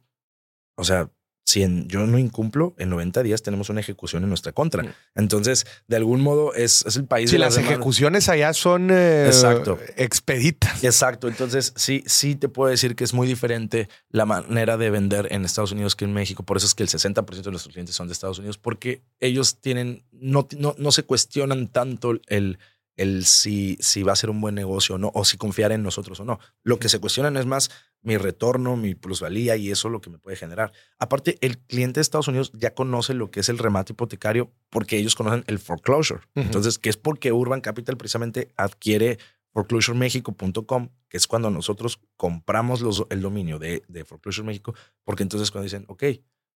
o sea, si en- yo no incumplo, en 90 días tenemos una ejecución en nuestra contra. Mm. Entonces, de algún modo, es, es el país Si de las demandas. ejecuciones allá son eh, Exacto. expeditas. Exacto, entonces sí, sí te puedo decir que es muy diferente la manera de vender en Estados Unidos que en México. Por eso es que el 60% de nuestros clientes son de Estados Unidos, porque ellos tienen, no, no, no se cuestionan tanto el, el si, si va a ser un buen negocio o no, o si confiar en nosotros o no. Lo que se cuestionan es más mi retorno, mi plusvalía y eso lo que me puede generar. Aparte, el cliente de Estados Unidos ya conoce lo que es el remate hipotecario porque ellos conocen el foreclosure. Entonces, que es porque Urban Capital precisamente adquiere foreclosuremexico.com, que es cuando nosotros compramos los, el dominio de, de Foreclosure México, porque entonces cuando dicen, ok,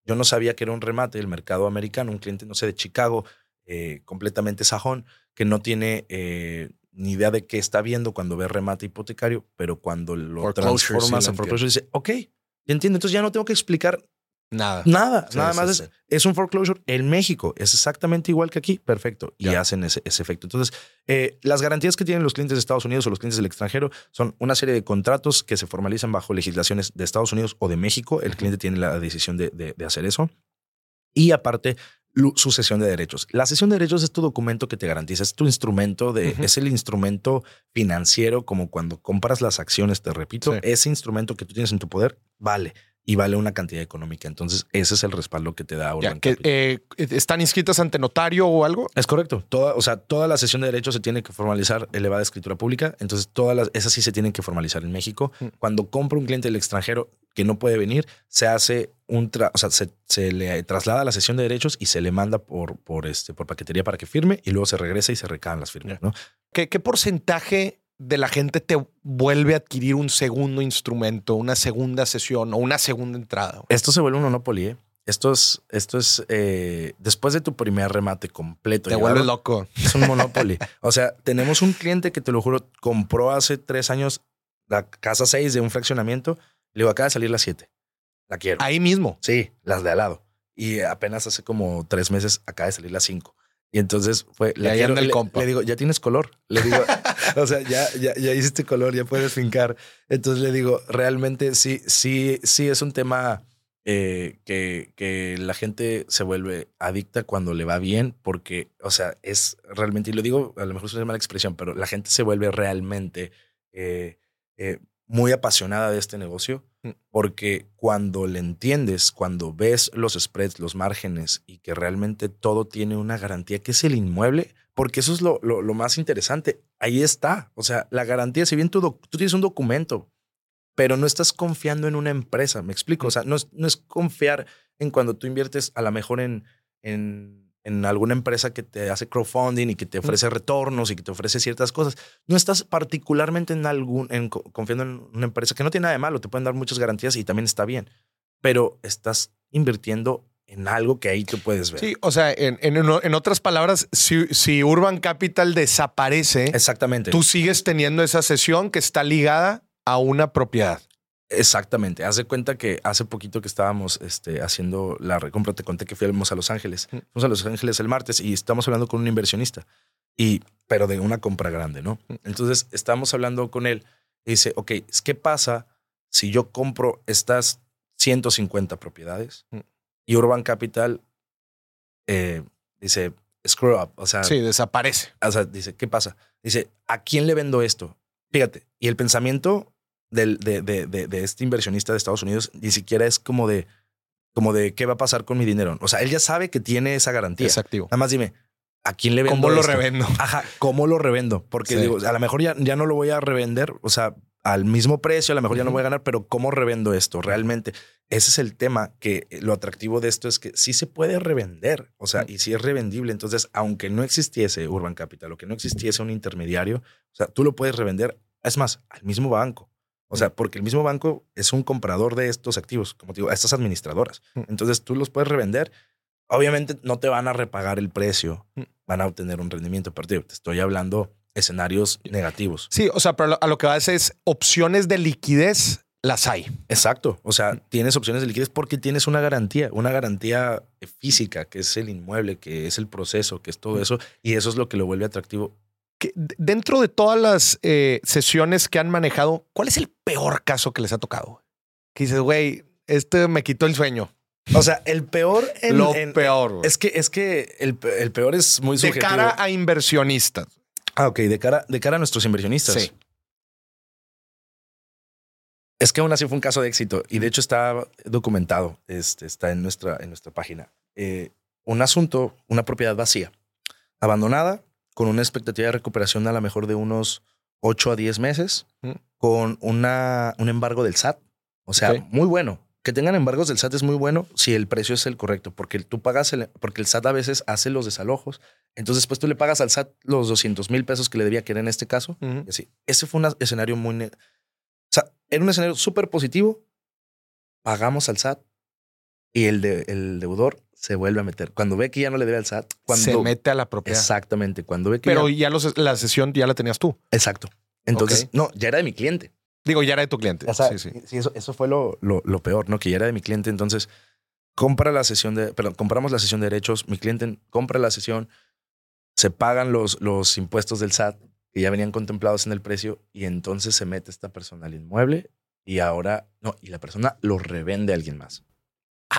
yo no sabía que era un remate del mercado americano, un cliente, no sé, de Chicago, eh, completamente sajón, que no tiene eh, ni idea de qué está viendo cuando ve remate hipotecario, pero cuando lo sí, transformas lo en foreclosure dice, ok, ya entiendo, entonces ya no tengo que explicar Nada. Nada, Sí, nada sí, más sí. es, es un foreclosure en México. Es exactamente igual que aquí. Perfecto. Y hacen ese, ese efecto. Entonces, eh, las garantías que tienen los clientes de Estados Unidos o los clientes del extranjero son una serie de contratos que se formalizan bajo legislaciones de Estados Unidos o de México. El cliente tiene la decisión de, de- de hacer eso. Y aparte, lu- su sesión de derechos. La sesión de derechos es tu documento que te garantiza, es tu instrumento de, es el instrumento financiero, como cuando compras las acciones, te repito, Sí. ese instrumento que tú tienes en tu poder vale y vale una cantidad económica. Entonces, ese es el respaldo que te da Ya, Urban que, Capital. eh, ¿Están inscritas ante notario o algo? Es correcto. Toda, o sea, toda la sesión de derechos se tiene que formalizar elevada escritura pública. Entonces, todas las, esas sí se tienen que formalizar en México. Mm. Cuando compra un cliente del extranjero que no puede venir, se hace un, tra- o sea, se, se le traslada la sesión de derechos y se le manda por, por, este, por paquetería para que firme y luego se regresa y se recaban las firmas. ¿no? ¿Qué, qué porcentaje de la gente te vuelve a adquirir un segundo instrumento, una segunda sesión o una segunda entrada? Esto se vuelve un monopoly, ¿eh? Esto es, esto es eh, después de tu primer remate completo. Te vuelves loco. Es un monopoly. o sea, tenemos un cliente que te lo juro, compró hace tres años la casa 6 de un fraccionamiento. Le digo, acaba de salir la 7. La quiero. Ahí mismo. Sí, las de al lado. Y apenas hace como tres meses acaba de salir la 5. Y entonces fue. El le, compa. le digo, ya tienes color. Le digo, o sea, ya, ya, ya hiciste color, ya puedes fincar. Entonces le digo, realmente sí, sí, sí es un tema eh, que, que la gente se vuelve adicta cuando le va bien, porque, o sea, es realmente, y lo digo, a lo mejor es una mala expresión, pero la gente se vuelve realmente eh, eh, muy apasionada de este negocio. Porque cuando le entiendes, cuando ves los spreads, los márgenes y que realmente todo tiene una garantía, que es el inmueble, porque eso es lo, lo, lo más interesante. Ahí está. O sea, la garantía, si bien tú, tú tienes un documento, pero no estás confiando en una empresa, me explico. O sea, no es, no es confiar en cuando tú inviertes a lo mejor en, en, en alguna empresa que te hace crowdfunding y que te ofrece retornos y que te ofrece ciertas cosas. No estás particularmente en algún, en, confiando en una empresa que no tiene nada de malo, te pueden dar muchas garantías y también está bien, pero estás invirtiendo en algo que ahí tú puedes ver. Sí, o sea, en, en- en otras palabras, si, si Urban Capital desaparece, Exactamente. tú sigues teniendo esa sesión que está ligada a una propiedad. Exactamente. Haz de cuenta que hace poquito que estábamos este, haciendo la recompra, te conté que fuimos a Los Ángeles. Mm. Fuimos a Los Ángeles el martes y estamos hablando con un inversionista, y, pero de una compra grande, ¿no? Mm. Entonces estamos hablando con él y dice, ok, ¿qué pasa si yo compro estas 150 propiedades Mm. y Urban Capital eh, dice, screw up? O sea, Sí, desaparece. o sea, dice, ¿qué pasa? Dice, ¿a quién le vendo esto? Fíjate, y el pensamiento del, de, de, de, de este inversionista de Estados Unidos ni siquiera es como de, como de qué va a pasar con mi dinero. O sea, él ya sabe que tiene esa garantía. Es activo. Nada más dime, ¿a quién le vendo ¿Cómo lo esto? revendo? Ajá, ¿cómo lo revendo? Porque Sí. digo, a lo mejor ya, ya no lo voy a revender, o sea, al mismo precio, a lo mejor ya no voy a ganar, pero ¿cómo revendo esto realmente? Ese es el tema, que lo atractivo de esto es que sí se puede revender, o sea, y sí es revendible. Entonces, aunque no existiese Urban Capital o que no existiese un intermediario, o sea, tú lo puedes revender, es más, al mismo banco. O sea, porque el mismo banco es un comprador de estos activos, como te digo, a estas administradoras. Mm. Entonces, tú los puedes revender. Obviamente no te van a repagar el precio, Mm. van a obtener un rendimiento. Pero te estoy hablando escenarios negativos. Sí, o sea, pero a lo que vas es opciones de liquidez, las hay. Exacto. O sea, tienes opciones de liquidez porque tienes una garantía, una garantía física, que es el inmueble, que es el proceso, que es todo eso. Y eso es lo que lo vuelve atractivo. Dentro de todas las eh, sesiones que han manejado, ¿cuál es el peor caso que les ha tocado? Que dices, güey, este me quitó el sueño. O sea, el peor en, lo en- peor. güey. Es que, es que el, el peor es muy de subjetivo. cara a inversionistas. Ah, ok, de cara, de cara a nuestros inversionistas. Sí. Es que aún así fue un caso de éxito y de hecho está documentado, este, está en nuestra, en nuestra página. Eh, un asunto, una propiedad vacía, abandonada, con una expectativa de recuperación a lo mejor de unos 8 a 10 meses, Mm. con una, un embargo del SAT. O sea, muy bueno. Que tengan embargos del SAT es muy bueno si el precio es el correcto, porque tú pagas, el, porque el SAT a veces hace los desalojos. Entonces, pues tú le pagas al SAT los 200 mil pesos que le debía querer en este caso. Y así. Ese fue un escenario muy... O sea, era un escenario súper positivo. Pagamos al SAT y el, de, el deudor se vuelve a meter. Cuando ve que ya no le debe al SAT, cuando... Se mete a la propiedad. Exactamente. Cuando ve que Pero ya- ya los- la sesión ya la tenías tú. Exacto. Entonces, no, ya era de mi cliente. Digo, ya era de tu cliente. O sea, sí, sí. sí, eso, eso fue lo, lo, lo peor, ¿no? Que ya era de mi cliente. Entonces, compra la sesión de, perdón, compramos la sesión de derechos, mi cliente compra la sesión, se pagan los, los impuestos del SAT que ya venían contemplados en el precio y entonces se mete esta persona al inmueble y ahora, no, y la persona lo revende a alguien más.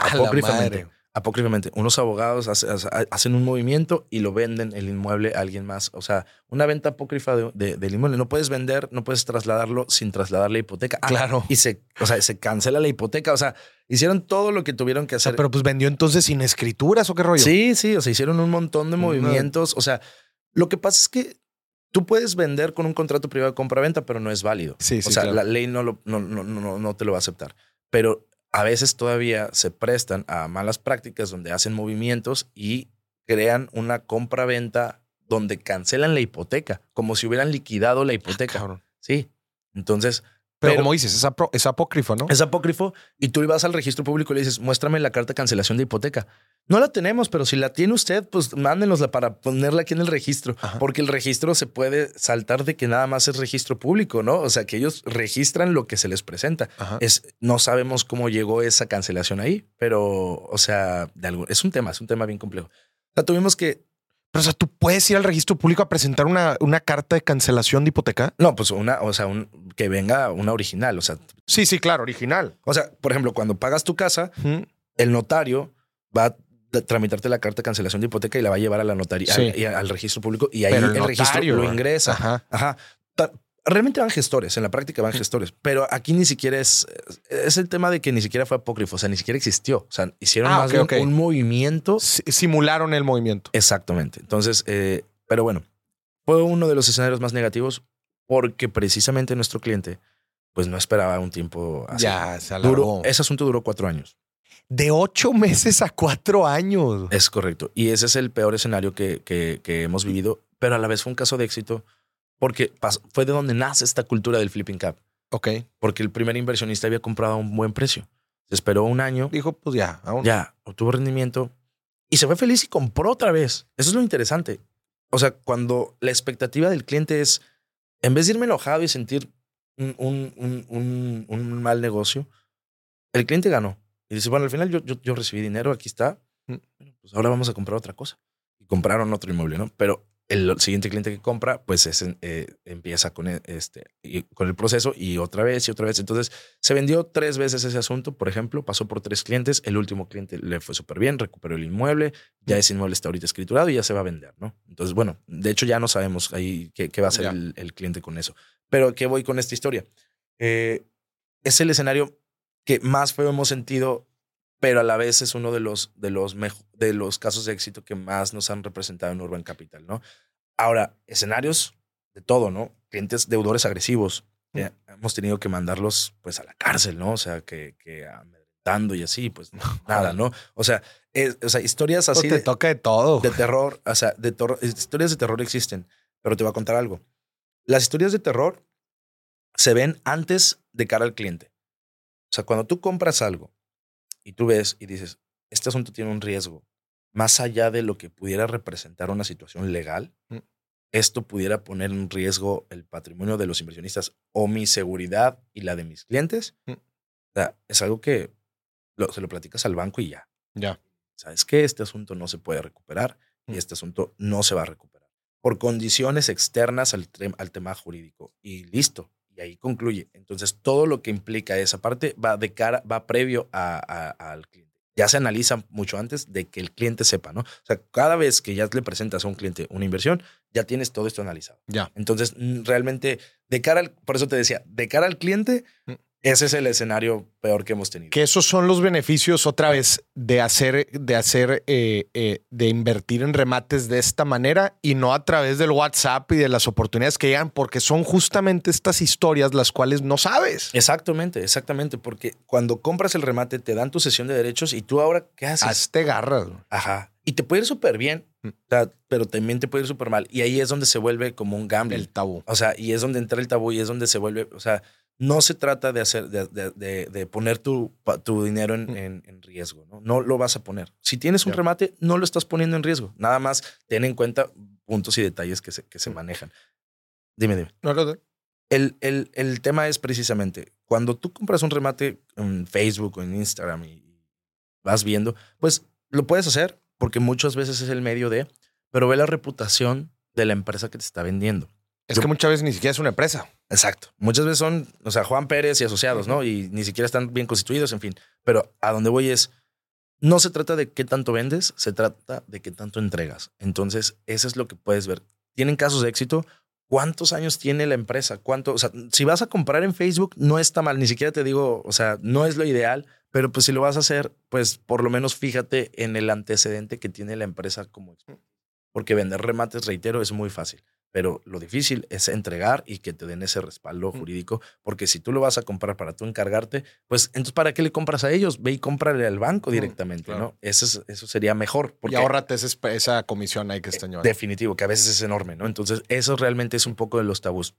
Apócrifamente. Apócrifamente, unos abogados hace- hace- hacen un movimiento y lo venden el inmueble a alguien más. O sea, una venta apócrifa de- de- del inmueble. No puedes vender, no puedes trasladarlo sin trasladar la hipoteca. Ah, Claro. Y se, o sea, se cancela la hipoteca. O sea, hicieron todo lo que tuvieron que O sea, hacer. pero pues vendió entonces sin escrituras o qué rollo. Sí, sí, o sea, hicieron un montón de Una- movimientos. O sea, lo que pasa es que tú puedes vender con un contrato privado de compra-venta, pero no es válido. Sí, sí, o sea, claro. la ley no, lo, no, no, no, no te lo va a aceptar. Pero a veces todavía se prestan a malas prácticas donde hacen movimientos y crean una compra-venta donde cancelan la hipoteca, como si hubieran liquidado la hipoteca. Ah, Cabrón. sí. Entonces, Pero, Pero- como dices, es, apro- es apócrifo, ¿no? es apócrifo y tú vas al registro público y le dices, muéstrame la carta de cancelación de hipoteca. No la tenemos, pero si la tiene usted, pues mándenosla para ponerla aquí en el registro, Ajá. porque el registro se puede saltar de que nada más es registro público, ¿no? O sea, que ellos registran lo que se les presenta. Ajá. Es, no sabemos cómo llegó esa cancelación ahí, pero, o sea, de algo, es un tema, es un tema bien complejo. O sea, tuvimos que, Pero, o sea, tú puedes ir al registro público a presentar una, una carta de cancelación de hipoteca. no, pues una, o sea, un, que venga una original, o sea, Sí, sí, claro, original. o sea, por ejemplo, cuando pagas tu casa, el notario va a tramitarte la carta de cancelación de hipoteca y la va a llevar a la notaría, Sí. al, y al registro público y ahí Pero el, el registro lo ingresa. Ajá. Ajá. Realmente van gestores, en la práctica van gestores, pero aquí ni siquiera es, es el tema de que ni siquiera fue apócrifo, o sea, ni siquiera existió. O sea, hicieron Ah, más ok, bien ok. un movimiento. Si- Simularon el movimiento. Exactamente. Entonces, eh, pero bueno, fue uno de los escenarios más negativos porque precisamente nuestro cliente, pues no esperaba un tiempo así. Ya, se Duró, ese asunto duró cuatro años. De ocho meses a cuatro años. Es correcto. Y ese es el peor escenario que, que- que hemos vivido, pero a la vez fue un caso de éxito porque pas- fue de donde nace esta cultura del flipping cap. Ok. Porque el primer inversionista había comprado a un buen precio. Se esperó un año. Dijo, pues ya, aún. Ya, obtuvo rendimiento y se fue feliz y compró otra vez. Eso es lo interesante. O sea, cuando la expectativa del cliente es, en vez de irme enojado y sentir un, un, un, un mal negocio, el cliente ganó. Y dice, bueno, al final yo, yo, yo recibí dinero, aquí está. Mm. Pues ahora vamos a comprar otra cosa. Y compraron otro inmueble, ¿no? Pero el siguiente cliente que compra, pues es, eh, empieza con, e- este, y- con el proceso y otra vez y otra vez. Entonces, se vendió tres veces ese asunto, por ejemplo, pasó por tres clientes, el último cliente le fue súper bien, recuperó el inmueble, ya ese inmueble está ahorita escriturado y ya se va a vender, ¿no? Entonces, bueno, de hecho ya no sabemos ahí qué, qué va a hacer el, el cliente con eso. Pero, ¿qué voy con esta historia? Eh, es el escenario que más feo hemos sentido, pero a la vez es uno de los, de los, de los casos de éxito que más nos han representado en Urban Capital, ¿no? Ahora, escenarios de todo, ¿no? Clientes deudores agresivos. que hemos tenido que mandarlos pues a la cárcel, ¿no? O sea, que, que amedrentando y así, pues nada, ¿no? O sea, es- o sea historias Pues así te de, toca de todo. de terror, o sea, de historias de terror existen, pero te voy a contar algo. Las historias de terror se ven antes de cara al cliente. O sea, cuando tú compras algo y tú ves y dices, este asunto tiene un riesgo, más allá de lo que pudiera representar una situación legal, Mm. esto pudiera poner en riesgo el patrimonio de los inversionistas o mi seguridad y la de mis clientes. Mm. O sea, es algo que lo- se lo platicas al banco y ya. Ya. ¿Sabes qué? Este asunto no se puede recuperar y Mm. este asunto no se va a recuperar por condiciones externas al, al tema jurídico. Y listo. Y ahí concluye. Entonces, todo lo que implica esa parte va de cara, va previo a- a- al cliente. Ya se analiza mucho antes de que el cliente sepa, ¿no? O sea, cada vez que ya le presentas a un cliente una inversión, ya tienes todo esto analizado. Ya. Entonces, realmente, de cara al, por eso te decía, de cara al cliente, Mm. Ese es el escenario peor que hemos tenido. Que esos son los beneficios otra vez de hacer, de hacer, eh, eh, de invertir en remates de esta manera y no a través del WhatsApp y de las oportunidades que llegan, porque son justamente estas historias las cuales no sabes. Exactamente, exactamente, porque cuando compras el remate te dan tu sesión de derechos y tú ahora, ¿qué haces? Hazte garras. Ajá. Y te puede ir súper bien, Mm. o sea, pero también te puede ir súper mal. Y ahí es donde se vuelve como un gambling. El tabú. O sea, y es donde entra el tabú y es donde se vuelve, o sea, no se trata de hacer, de, de- de- de poner tu, tu dinero en, en- en riesgo, ¿no? No lo vas a poner. Si tienes un remate, no lo estás poniendo en riesgo. Nada más ten en cuenta puntos y detalles que se, que se manejan. Dime, dime. No, no, no. El, el, el tema es precisamente cuando tú compras un remate en Facebook o en Instagram y vas viendo, pues lo puedes hacer porque muchas veces es el medio de, pero ve la reputación de la empresa que te está vendiendo. Es Yo- que muchas veces ni siquiera es una empresa. Exacto. Muchas veces son, o sea, Juan Pérez y asociados, ¿no? Y ni siquiera están bien constituidos, en fin. Pero a donde voy es, no se trata de qué tanto vendes, se trata de qué tanto entregas. Entonces, eso es lo que puedes ver. Tienen casos de éxito. ¿Cuántos años tiene la empresa? ¿Cuánto? O sea, si vas a comprar en Facebook, no está mal. Ni siquiera te digo, o sea, no es lo ideal, pero pues si lo vas a hacer, pues por lo menos fíjate en el antecedente que tiene la empresa como. Porque vender remates, reitero, es muy fácil. Pero lo difícil es entregar y que te den ese respaldo Mm. jurídico, porque si tú lo vas a comprar para tú encargarte, pues entonces ¿para qué le compras a ellos? Ve y cómprale al banco Mm, directamente, claro. ¿no? Eso, es- eso sería mejor. Porque y ahórrate esa, esa comisión ahí que están llevando. Definitivo, que a veces es enorme, ¿no? Entonces, eso realmente es un poco de los tabús.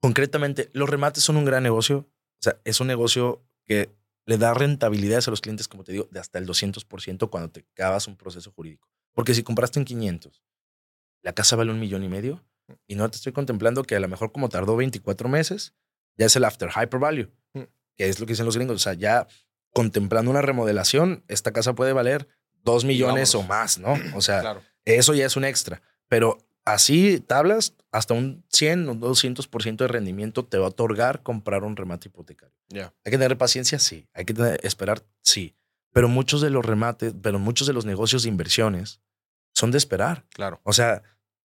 Concretamente, los remates son un gran negocio. O sea, es un negocio que le da rentabilidades a los clientes, como te digo, de hasta el 200% cuando te acabas un proceso jurídico. Porque si compraste en 500, la casa vale un millón y medio y no te estoy contemplando que a lo mejor como tardó 24 meses, ya es el after hyper value, Mm. que es lo que dicen los gringos. O sea, ya contemplando una remodelación, esta casa puede valer 2 millones o más, ¿no? O sea, Claro. eso ya es un extra. Pero así, tablas, hasta un 100 o 200% de rendimiento te va a otorgar comprar un remate hipotecario. Ya. Hay que tener paciencia, sí. Hay que tener- esperar, sí. Pero muchos de los remates, pero muchos de los negocios de inversiones son de esperar. Claro. O sea,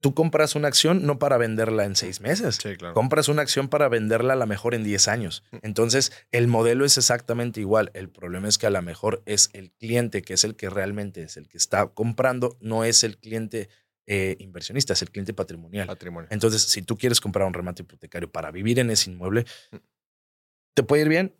tú compras una acción no para venderla en seis meses. Sí, claro. Compras una acción para venderla a la mejor en 10 años. Entonces, el modelo es exactamente igual. El problema es que a lo mejor es el cliente que es el que realmente es el que está comprando, no es el cliente eh, inversionista, es el cliente patrimonial. Patrimonio. Entonces, si tú quieres comprar un remate hipotecario para vivir en ese inmueble, te puede ir bien,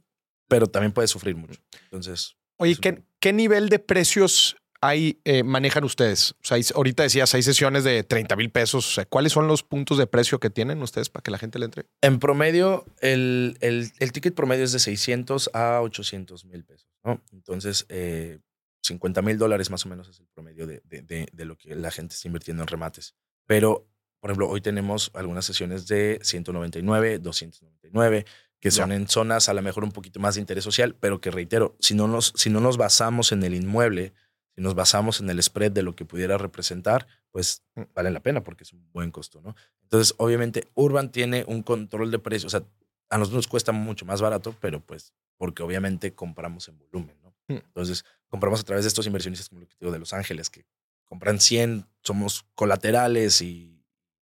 pero también puedes sufrir mucho. Entonces, Oye, es un ¿qué, tema. qué nivel de precios hay, eh, manejan ustedes? O sea, ahorita decías, hay sesiones de 30 mil pesos. O sea, ¿Cuáles son los puntos de precio que tienen ustedes para que la gente le entre? en promedio, el, el, el ticket promedio es de 600 a 800 mil pesos. ¿no? Entonces, eh, 50 mil dólares más o menos es el promedio de, de, de, de lo que la gente está invirtiendo en remates. Pero, por ejemplo, hoy tenemos algunas sesiones de 199, 299, que son en zonas a lo mejor un poquito más de interés social, pero que reitero, si no nos, si no nos basamos en el inmueble, si nos basamos en el spread de lo que pudiera representar, pues Mm. vale la pena porque es un buen costo, ¿no? Entonces, obviamente, Urban tiene un control de precios, o sea, a nosotros nos cuesta mucho más barato, pero pues porque obviamente compramos en volumen, ¿no? Mm. Entonces, compramos a través de estos inversionistas, como lo que digo, de Los Ángeles, que compran 100, somos colaterales y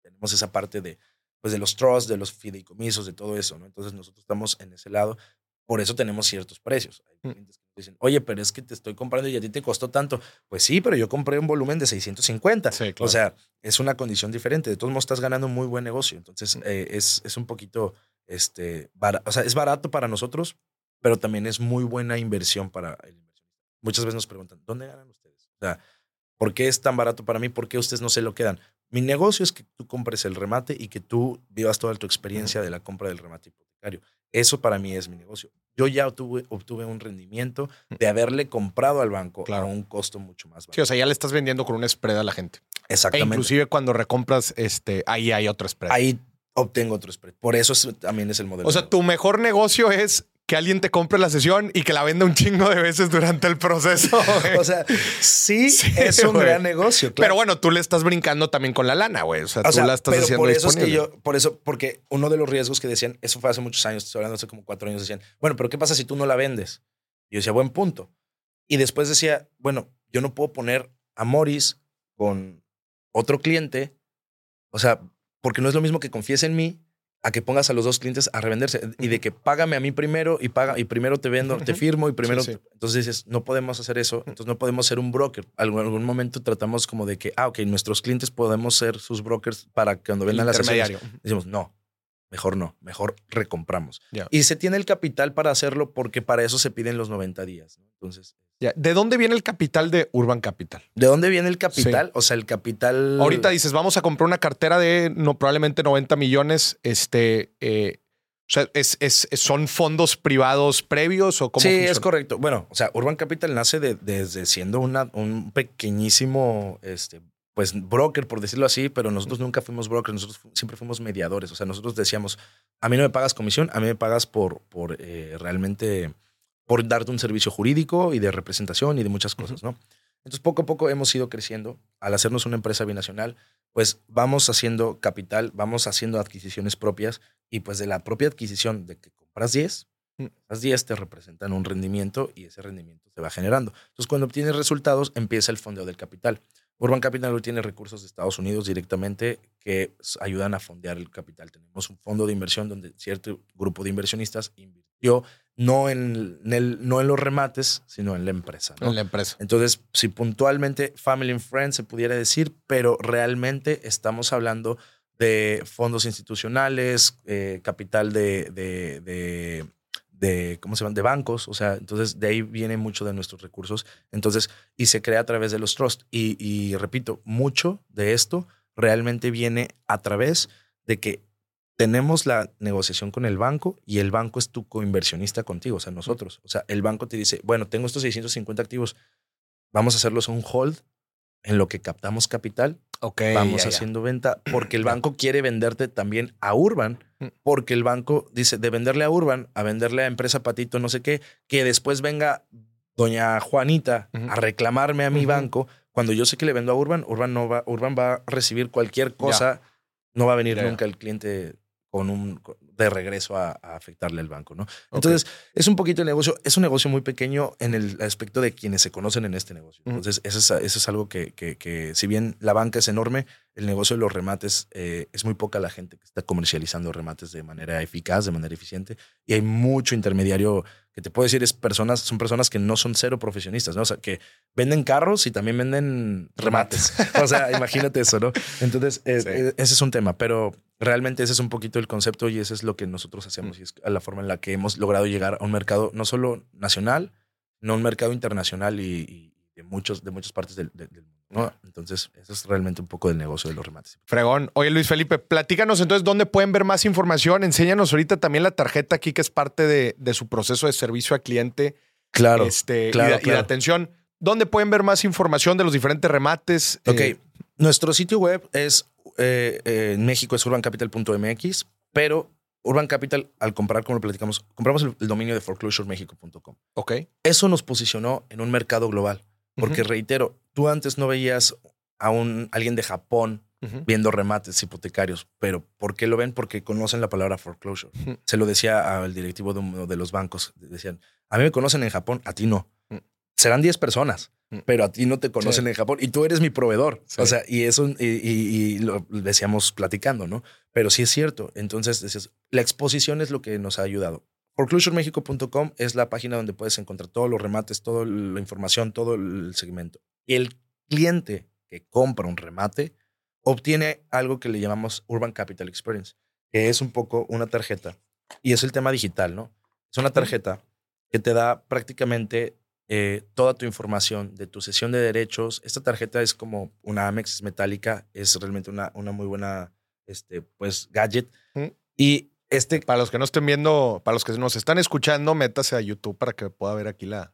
tenemos esa parte de, pues, de los trusts, de los fideicomisos, de todo eso, ¿no? Entonces, nosotros estamos en ese lado. Por eso tenemos ciertos precios. Hay Mm. clientes dicen, oye, pero es que te estoy comprando y a ti te costó tanto. Pues sí, pero yo compré un volumen de 650. Sí, O claro. sea, es una condición diferente. De todos modos, estás ganando un muy buen negocio. Entonces, eh, es, es un poquito, este, bara- o sea, es barato para nosotros, pero también es muy buena inversión para el inversionista. Muchas veces nos preguntan, ¿dónde ganan ustedes? O sea, ¿por qué es tan barato para mí? ¿Por qué ustedes no se lo quedan? Mi negocio es que tú compres el remate y que tú vivas toda tu experiencia de la compra del remate hipotecario. Eso para mí es mi negocio. Yo ya obtuve, obtuve un rendimiento de haberle comprado al banco Claro. a un costo mucho más bajo. Sí, o sea, ya le estás vendiendo con un spread a la gente. E Exactamente. inclusive cuando recompras, este, ahí hay otro spread. ahí obtengo otro spread. Por eso es- también es el modelo. o sea, tu mejor negocio es que alguien te compre la sesión y que la venda un chingo de veces durante el proceso. güey. O sea, sí, Sí, es un güey. gran negocio. Pero bueno, tú le estás brincando también con la lana, güey. O sea, O tú sea, la estás pero haciendo por eso es que yo, por eso, porque uno de los riesgos que decían, eso fue hace muchos años, estoy hablando hace como cuatro años, decían, bueno, pero ¿qué pasa si tú no la vendes? Y yo decía, buen punto. Y después decía, bueno, yo no puedo poner a Morris con otro cliente, o sea, porque no es lo mismo que confíes en mí a que pongas a los dos clientes a revenderse y de que págame a mí primero y paga y primero te vendo, te firmo y primero. Sí, sí. Entonces dices, no podemos hacer eso, entonces no podemos ser un broker. Algún, algún momento tratamos como de que, ah, ok, nuestros clientes podemos ser sus brokers para que cuando vendan las intermediario. Decimos, no, mejor no, mejor recompramos. Ya. Y se tiene el capital para hacerlo porque para eso se piden los 90 días. ¿no? Entonces, Ya. ¿De dónde viene el capital de Urban Capital? ¿de dónde viene el capital? O sea, el capital. Ahorita dices, vamos a comprar una cartera de no, probablemente 90 millones. Este, eh, o sea, es, es- es- ¿son fondos privados previos o cómo Sí, funciona? es correcto. Bueno, o sea, Urban Capital nace de- desde siendo una, un pequeñísimo, este, pues, broker, por decirlo así, pero nosotros nunca fuimos brokers, nosotros fu- siempre fuimos mediadores. O sea, nosotros decíamos, a mí no me pagas comisión, a mí me pagas por, por eh, realmente, por darte un servicio jurídico y de representación y de muchas cosas, ¿no? Entonces, poco a poco hemos ido creciendo. Al hacernos una empresa binacional, pues vamos haciendo capital, vamos haciendo adquisiciones propias y pues de la propia adquisición de que compras 10, Mm. las 10 te representan un rendimiento y ese rendimiento se va generando. Entonces, cuando obtienes resultados, empieza el fondeo del capital. Urban Capital hoy tiene recursos de Estados Unidos directamente que ayudan a fondear el capital. Tenemos un fondo de inversión donde cierto grupo de inversionistas invirtió no en, en el, no en los remates, sino en la empresa. ¿no? En la empresa. Entonces, si puntualmente Family and Friends se pudiera decir, pero realmente estamos hablando de fondos institucionales, eh, capital de, de, de, de, ¿cómo se llaman? De bancos, o sea, entonces de ahí viene mucho de nuestros recursos. Entonces, y se crea a través de los trusts. Y, y repito, mucho de esto realmente viene a través de que tenemos la negociación con el banco y el banco es tu coinversionista contigo, o sea, nosotros. O sea, el banco te dice, bueno, tengo estos 650 activos, vamos a hacerlos un hold en lo que captamos capital, Ok. vamos ya, ya. haciendo venta, porque el banco quiere venderte también a Urban, Mm. porque el banco dice, de venderle a Urban, a venderle a empresa Patito, no sé qué, que después venga doña Juanita a reclamarme a mi banco, cuando yo sé que le vendo a Urban, Urban, no va, Urban va a recibir cualquier cosa, no va a venir nunca el cliente con un de regreso a, a afectarle al banco, ¿no? Entonces, es un poquito el negocio, es un negocio muy pequeño en el aspecto de quienes se conocen en este negocio. Entonces, eso es, eso es algo que, que- que si bien la banca es enorme, el negocio de los remates eh, es muy poca la gente que está comercializando remates de manera eficaz, de manera eficiente, y hay mucho intermediario que te puedo decir es personas, son personas que no son cero profesionistas, ¿no? O sea, que venden carros y también venden remates. o sea, imagínate eso, ¿no? Entonces, eh, Sí. eh, ese es un tema, pero realmente ese es un poquito el concepto y ese es lo que nosotros hacemos y es la forma en la que hemos logrado llegar a un mercado no solo nacional, no un mercado internacional y, y de, muchos, de muchas partes del, del- del mundo. ¿no? Entonces, eso es realmente un poco del negocio de los remates. Fregón. Oye, Luis Felipe, platícanos entonces dónde pueden ver más información. Enséñanos ahorita también la tarjeta aquí, que es parte de, de su proceso de servicio al cliente. Claro. este, y claro, de- y, de, atención. ¿Dónde pueden ver más información de los diferentes remates? Ok, Eh, nuestro sitio web es eh, eh, en México es urbancapital.mx, pero Urban Capital, al comprar, como lo platicamos, compramos el, el dominio de foreclosuremexico.com. ok. Eso nos posicionó en un mercado global. Porque reitero, tú antes no veías a un, alguien de Japón viendo remates hipotecarios, pero ¿por qué lo ven? Porque conocen la palabra foreclosure. Se lo decía al directivo de uno de los bancos. Decían, a mí me conocen en Japón, a ti no. Serán 10 personas, Mm. pero a ti no te conocen Sí. en Japón y tú eres mi proveedor. Sí. O sea, y eso, y, y- y lo decíamos platicando, ¿no? Pero sí es cierto. Entonces, decías, la exposición es lo que nos ha ayudado. Foreclosuremexico.com es la página donde puedes encontrar todos los remates, toda la información, todo el segmento. Y el cliente que compra un remate obtiene algo que le llamamos Urban Capital Experience, que es un poco una tarjeta. Y es el tema digital, ¿no? Es una tarjeta que te da prácticamente eh, toda tu información de tu sesión de derechos. Esta tarjeta es como una Amex es metálica, es realmente una, una muy buena este, pues, gadget. Ujú. Y este Para los que no estén viendo, para los que nos están escuchando, métase a YouTube para que pueda ver aquí la,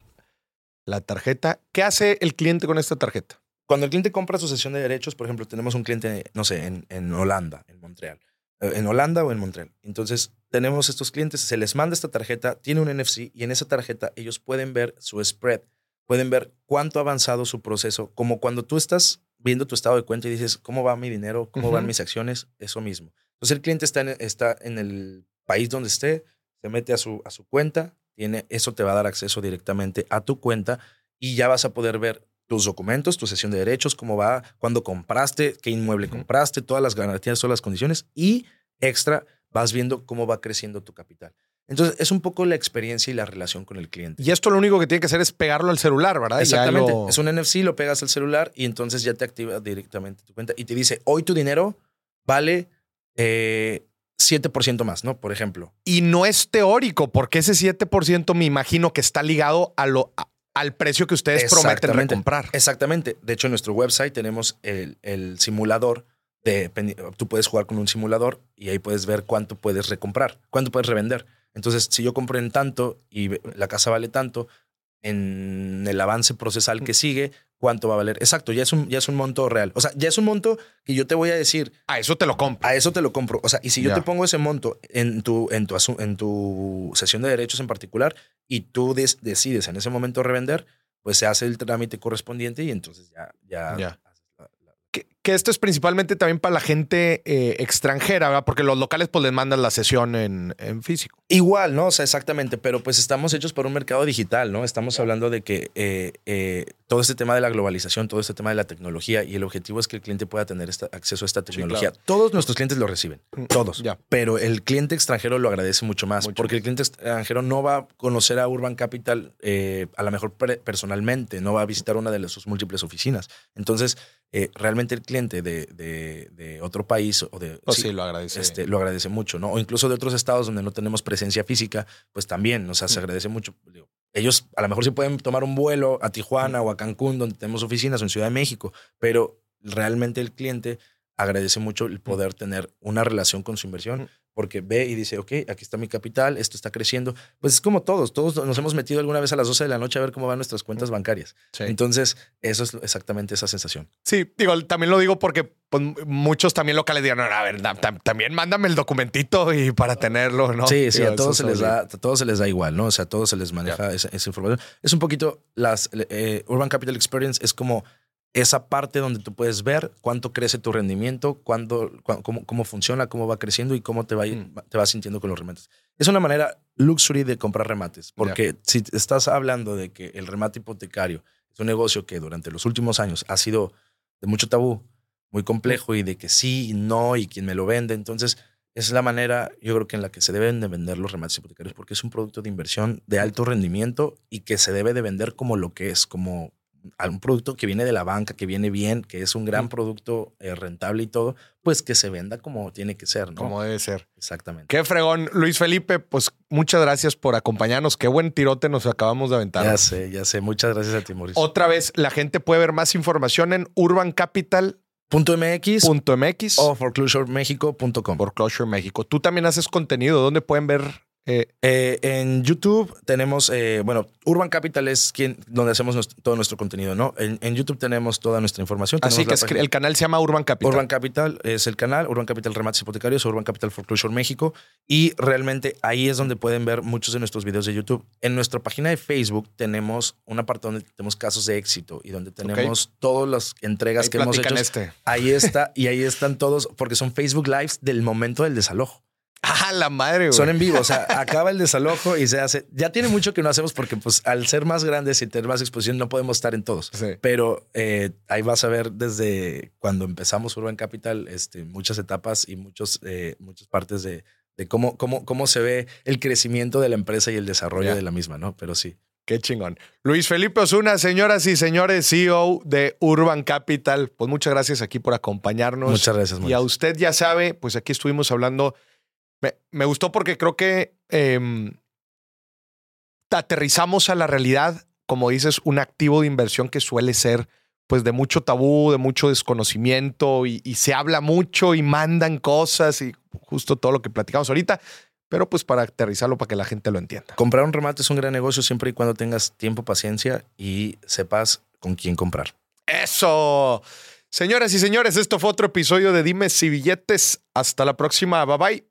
la tarjeta. ¿Qué hace el cliente con esta tarjeta? Cuando el cliente compra su sesión de derechos, por ejemplo, tenemos un cliente, no sé, en, en Holanda, en Montreal, en Holanda o en Montreal. Entonces, tenemos estos clientes, se les manda esta tarjeta, tiene un NFC y en esa tarjeta ellos pueden ver su spread, pueden ver cuánto ha avanzado su proceso, como cuando tú estás viendo tu estado de cuenta y dices, ¿cómo va mi dinero? ¿Cómo van mis acciones? Eso mismo. Entonces, el cliente está en, está en el país donde esté, se mete a su, a su cuenta, tiene, eso te va a dar acceso directamente a tu cuenta y ya vas a poder ver tus documentos, tu sesión de derechos, cómo va, cuándo compraste, qué inmueble compraste, todas las garantías, todas las condiciones y extra vas viendo cómo va creciendo tu capital. Entonces, es un poco la experiencia y la relación con el cliente. Y esto lo único que tiene que hacer es pegarlo al celular, ¿verdad? Exactamente. lo- Es un NFC, lo pegas al celular y entonces ya te activa directamente tu cuenta y te dice, hoy tu dinero vale eh, 7% más, ¿no? Por ejemplo. Y no es teórico, porque ese 7% me imagino que está ligado a lo, a- al precio que ustedes prometen recomprar. Exactamente. De hecho, en nuestro website tenemos el, el simulador. De, tú puedes jugar con un simulador y ahí puedes ver cuánto puedes recomprar, cuánto puedes revender. Entonces, si yo compro en tanto y la casa vale tanto, en el avance procesal que sigue, cuánto va a valer. Exacto, ya es un, ya es un monto real. O sea, ya es un monto que yo te voy a decir, A eso te lo compro. a eso te lo compro. O sea, y si yo te pongo ese monto en tu, en tu, en tu sesión de derechos en particular y tú des- decides en ese momento revender, pues se hace el trámite correspondiente y entonces ya, ya, Ya. Que, esto es principalmente también para la gente eh, extranjera, ¿verdad? Porque los locales pues les mandan la sesión en, en físico. Igual, ¿no? O sea, exactamente, pero pues estamos hechos para un mercado digital, ¿no? Estamos hablando de que eh, eh, todo este tema de la globalización, todo este tema de la tecnología y el objetivo es que el cliente pueda tener esta- acceso a esta tecnología. claro. Todos nuestros clientes lo reciben, todos. Ya. Pero el cliente extranjero lo agradece mucho más, Mucho porque el cliente extranjero no va a conocer a Urban Capital a lo mejor personalmente, no va a visitar una de sus múltiples oficinas. Entonces, eh, realmente el cliente de, de- de otro país o de... Pues sí, sí, lo agradece. este, lo agradece mucho, ¿no? O incluso de otros estados donde no tenemos presencia física, pues también, o sea, se Mm. agradece mucho. Digo, ellos a lo mejor sí pueden tomar un vuelo a Tijuana o a Cancún, donde tenemos oficinas, o en Ciudad de México, pero realmente el cliente agradece mucho el poder tener una relación con su inversión, Mm. Porque ve y dice, ok, aquí está mi capital, esto está creciendo. Pues es como todos, todos nos hemos metido alguna vez a las 12 de la noche a ver cómo van nuestras cuentas bancarias. Sí. Entonces, eso es exactamente esa sensación. Sí, digo, también lo digo porque pues, muchos también locales digan, "No, a ver, tam- también mándame el documentito y para tenerlo, ¿no? Sí, sí, Digo, a todos se es les da, a todos se les da igual, ¿no? O sea, a todos se les maneja esa, esa información. Es un poquito las eh, Urban Capital Experience es como esa parte donde tú puedes ver cuánto crece tu rendimiento, cómo, cómo funciona, cómo va creciendo y cómo te va, Mm. te vas sintiendo con los remates. Es una manera luxury de comprar remates, porque si estás hablando de que el remate hipotecario es un negocio que durante los últimos años ha sido de mucho tabú, muy complejo y de que sí y no y quién me lo vende, entonces es la manera, yo creo que en la que se deben de vender los remates hipotecarios, porque es un producto de inversión de alto rendimiento y que se debe de vender como lo que es, como un producto que viene de la banca, que viene bien, que es un gran producto eh, rentable y todo, pues que se venda como tiene que ser, ¿no? Como debe ser. Exactamente. Qué fregón, Luis Felipe, pues muchas gracias por acompañarnos. Qué buen tirote nos acabamos de aventar. Ya sé, ya sé. Muchas gracias a ti, Mauricio. Otra vez, la gente puede ver más información en urbancapital.mx Punto MX o o foreclosuremexico.com. Foreclosure México. Tú también haces contenido. ¿Dónde pueden ver Eh, Eh, en YouTube tenemos, eh, bueno, Urban Capital es quien, donde hacemos nuestro- todo nuestro contenido, ¿no? En, en YouTube tenemos toda nuestra información. así que es- el canal se llama Urban Capital. Urban Capital es el canal, Urban Capital Remates Hipotecarios, Urban Capital Foreclosure México. Y realmente ahí es donde pueden ver muchos de nuestros videos de YouTube. En nuestra página de Facebook tenemos una parte donde tenemos casos de éxito y donde tenemos todas las entregas Ahí que hemos hecho. este. Ahí está, y ahí están todos, porque son Facebook Lives del momento del desalojo. Ah, la madre, güey. Son en vivo, o sea, acaba el desalojo y se hace. Ya tiene mucho que no hacemos porque, pues, al ser más grandes y tener más exposición, no podemos estar en todos. Sí. Pero eh, ahí vas a ver desde cuando empezamos Urban Capital, este, muchas etapas y muchos, eh, muchas partes de, de cómo, cómo, cómo se ve el crecimiento de la empresa y el desarrollo de la misma, ¿no? Pero sí. Qué chingón. Luis Felipe Osuna, señoras y señores, CEO de Urban Capital. Pues muchas gracias aquí por acompañarnos. Muchas gracias, Y Moisés. a usted ya sabe, pues aquí estuvimos hablando. Me, me gustó porque creo que em, aterrizamos a la realidad, como dices, un activo de inversión que suele ser pues de mucho tabú, de mucho desconocimiento y, y se habla mucho y mandan cosas y justo todo lo que platicamos ahorita, pero pues para aterrizarlo para que la gente lo entienda. Comprar un remate es un gran negocio siempre y cuando tengas tiempo, paciencia y sepas con quién comprar. Eso. Señoras y señores, esto fue otro episodio de Dimes y Billetes. Hasta la próxima. Bye bye.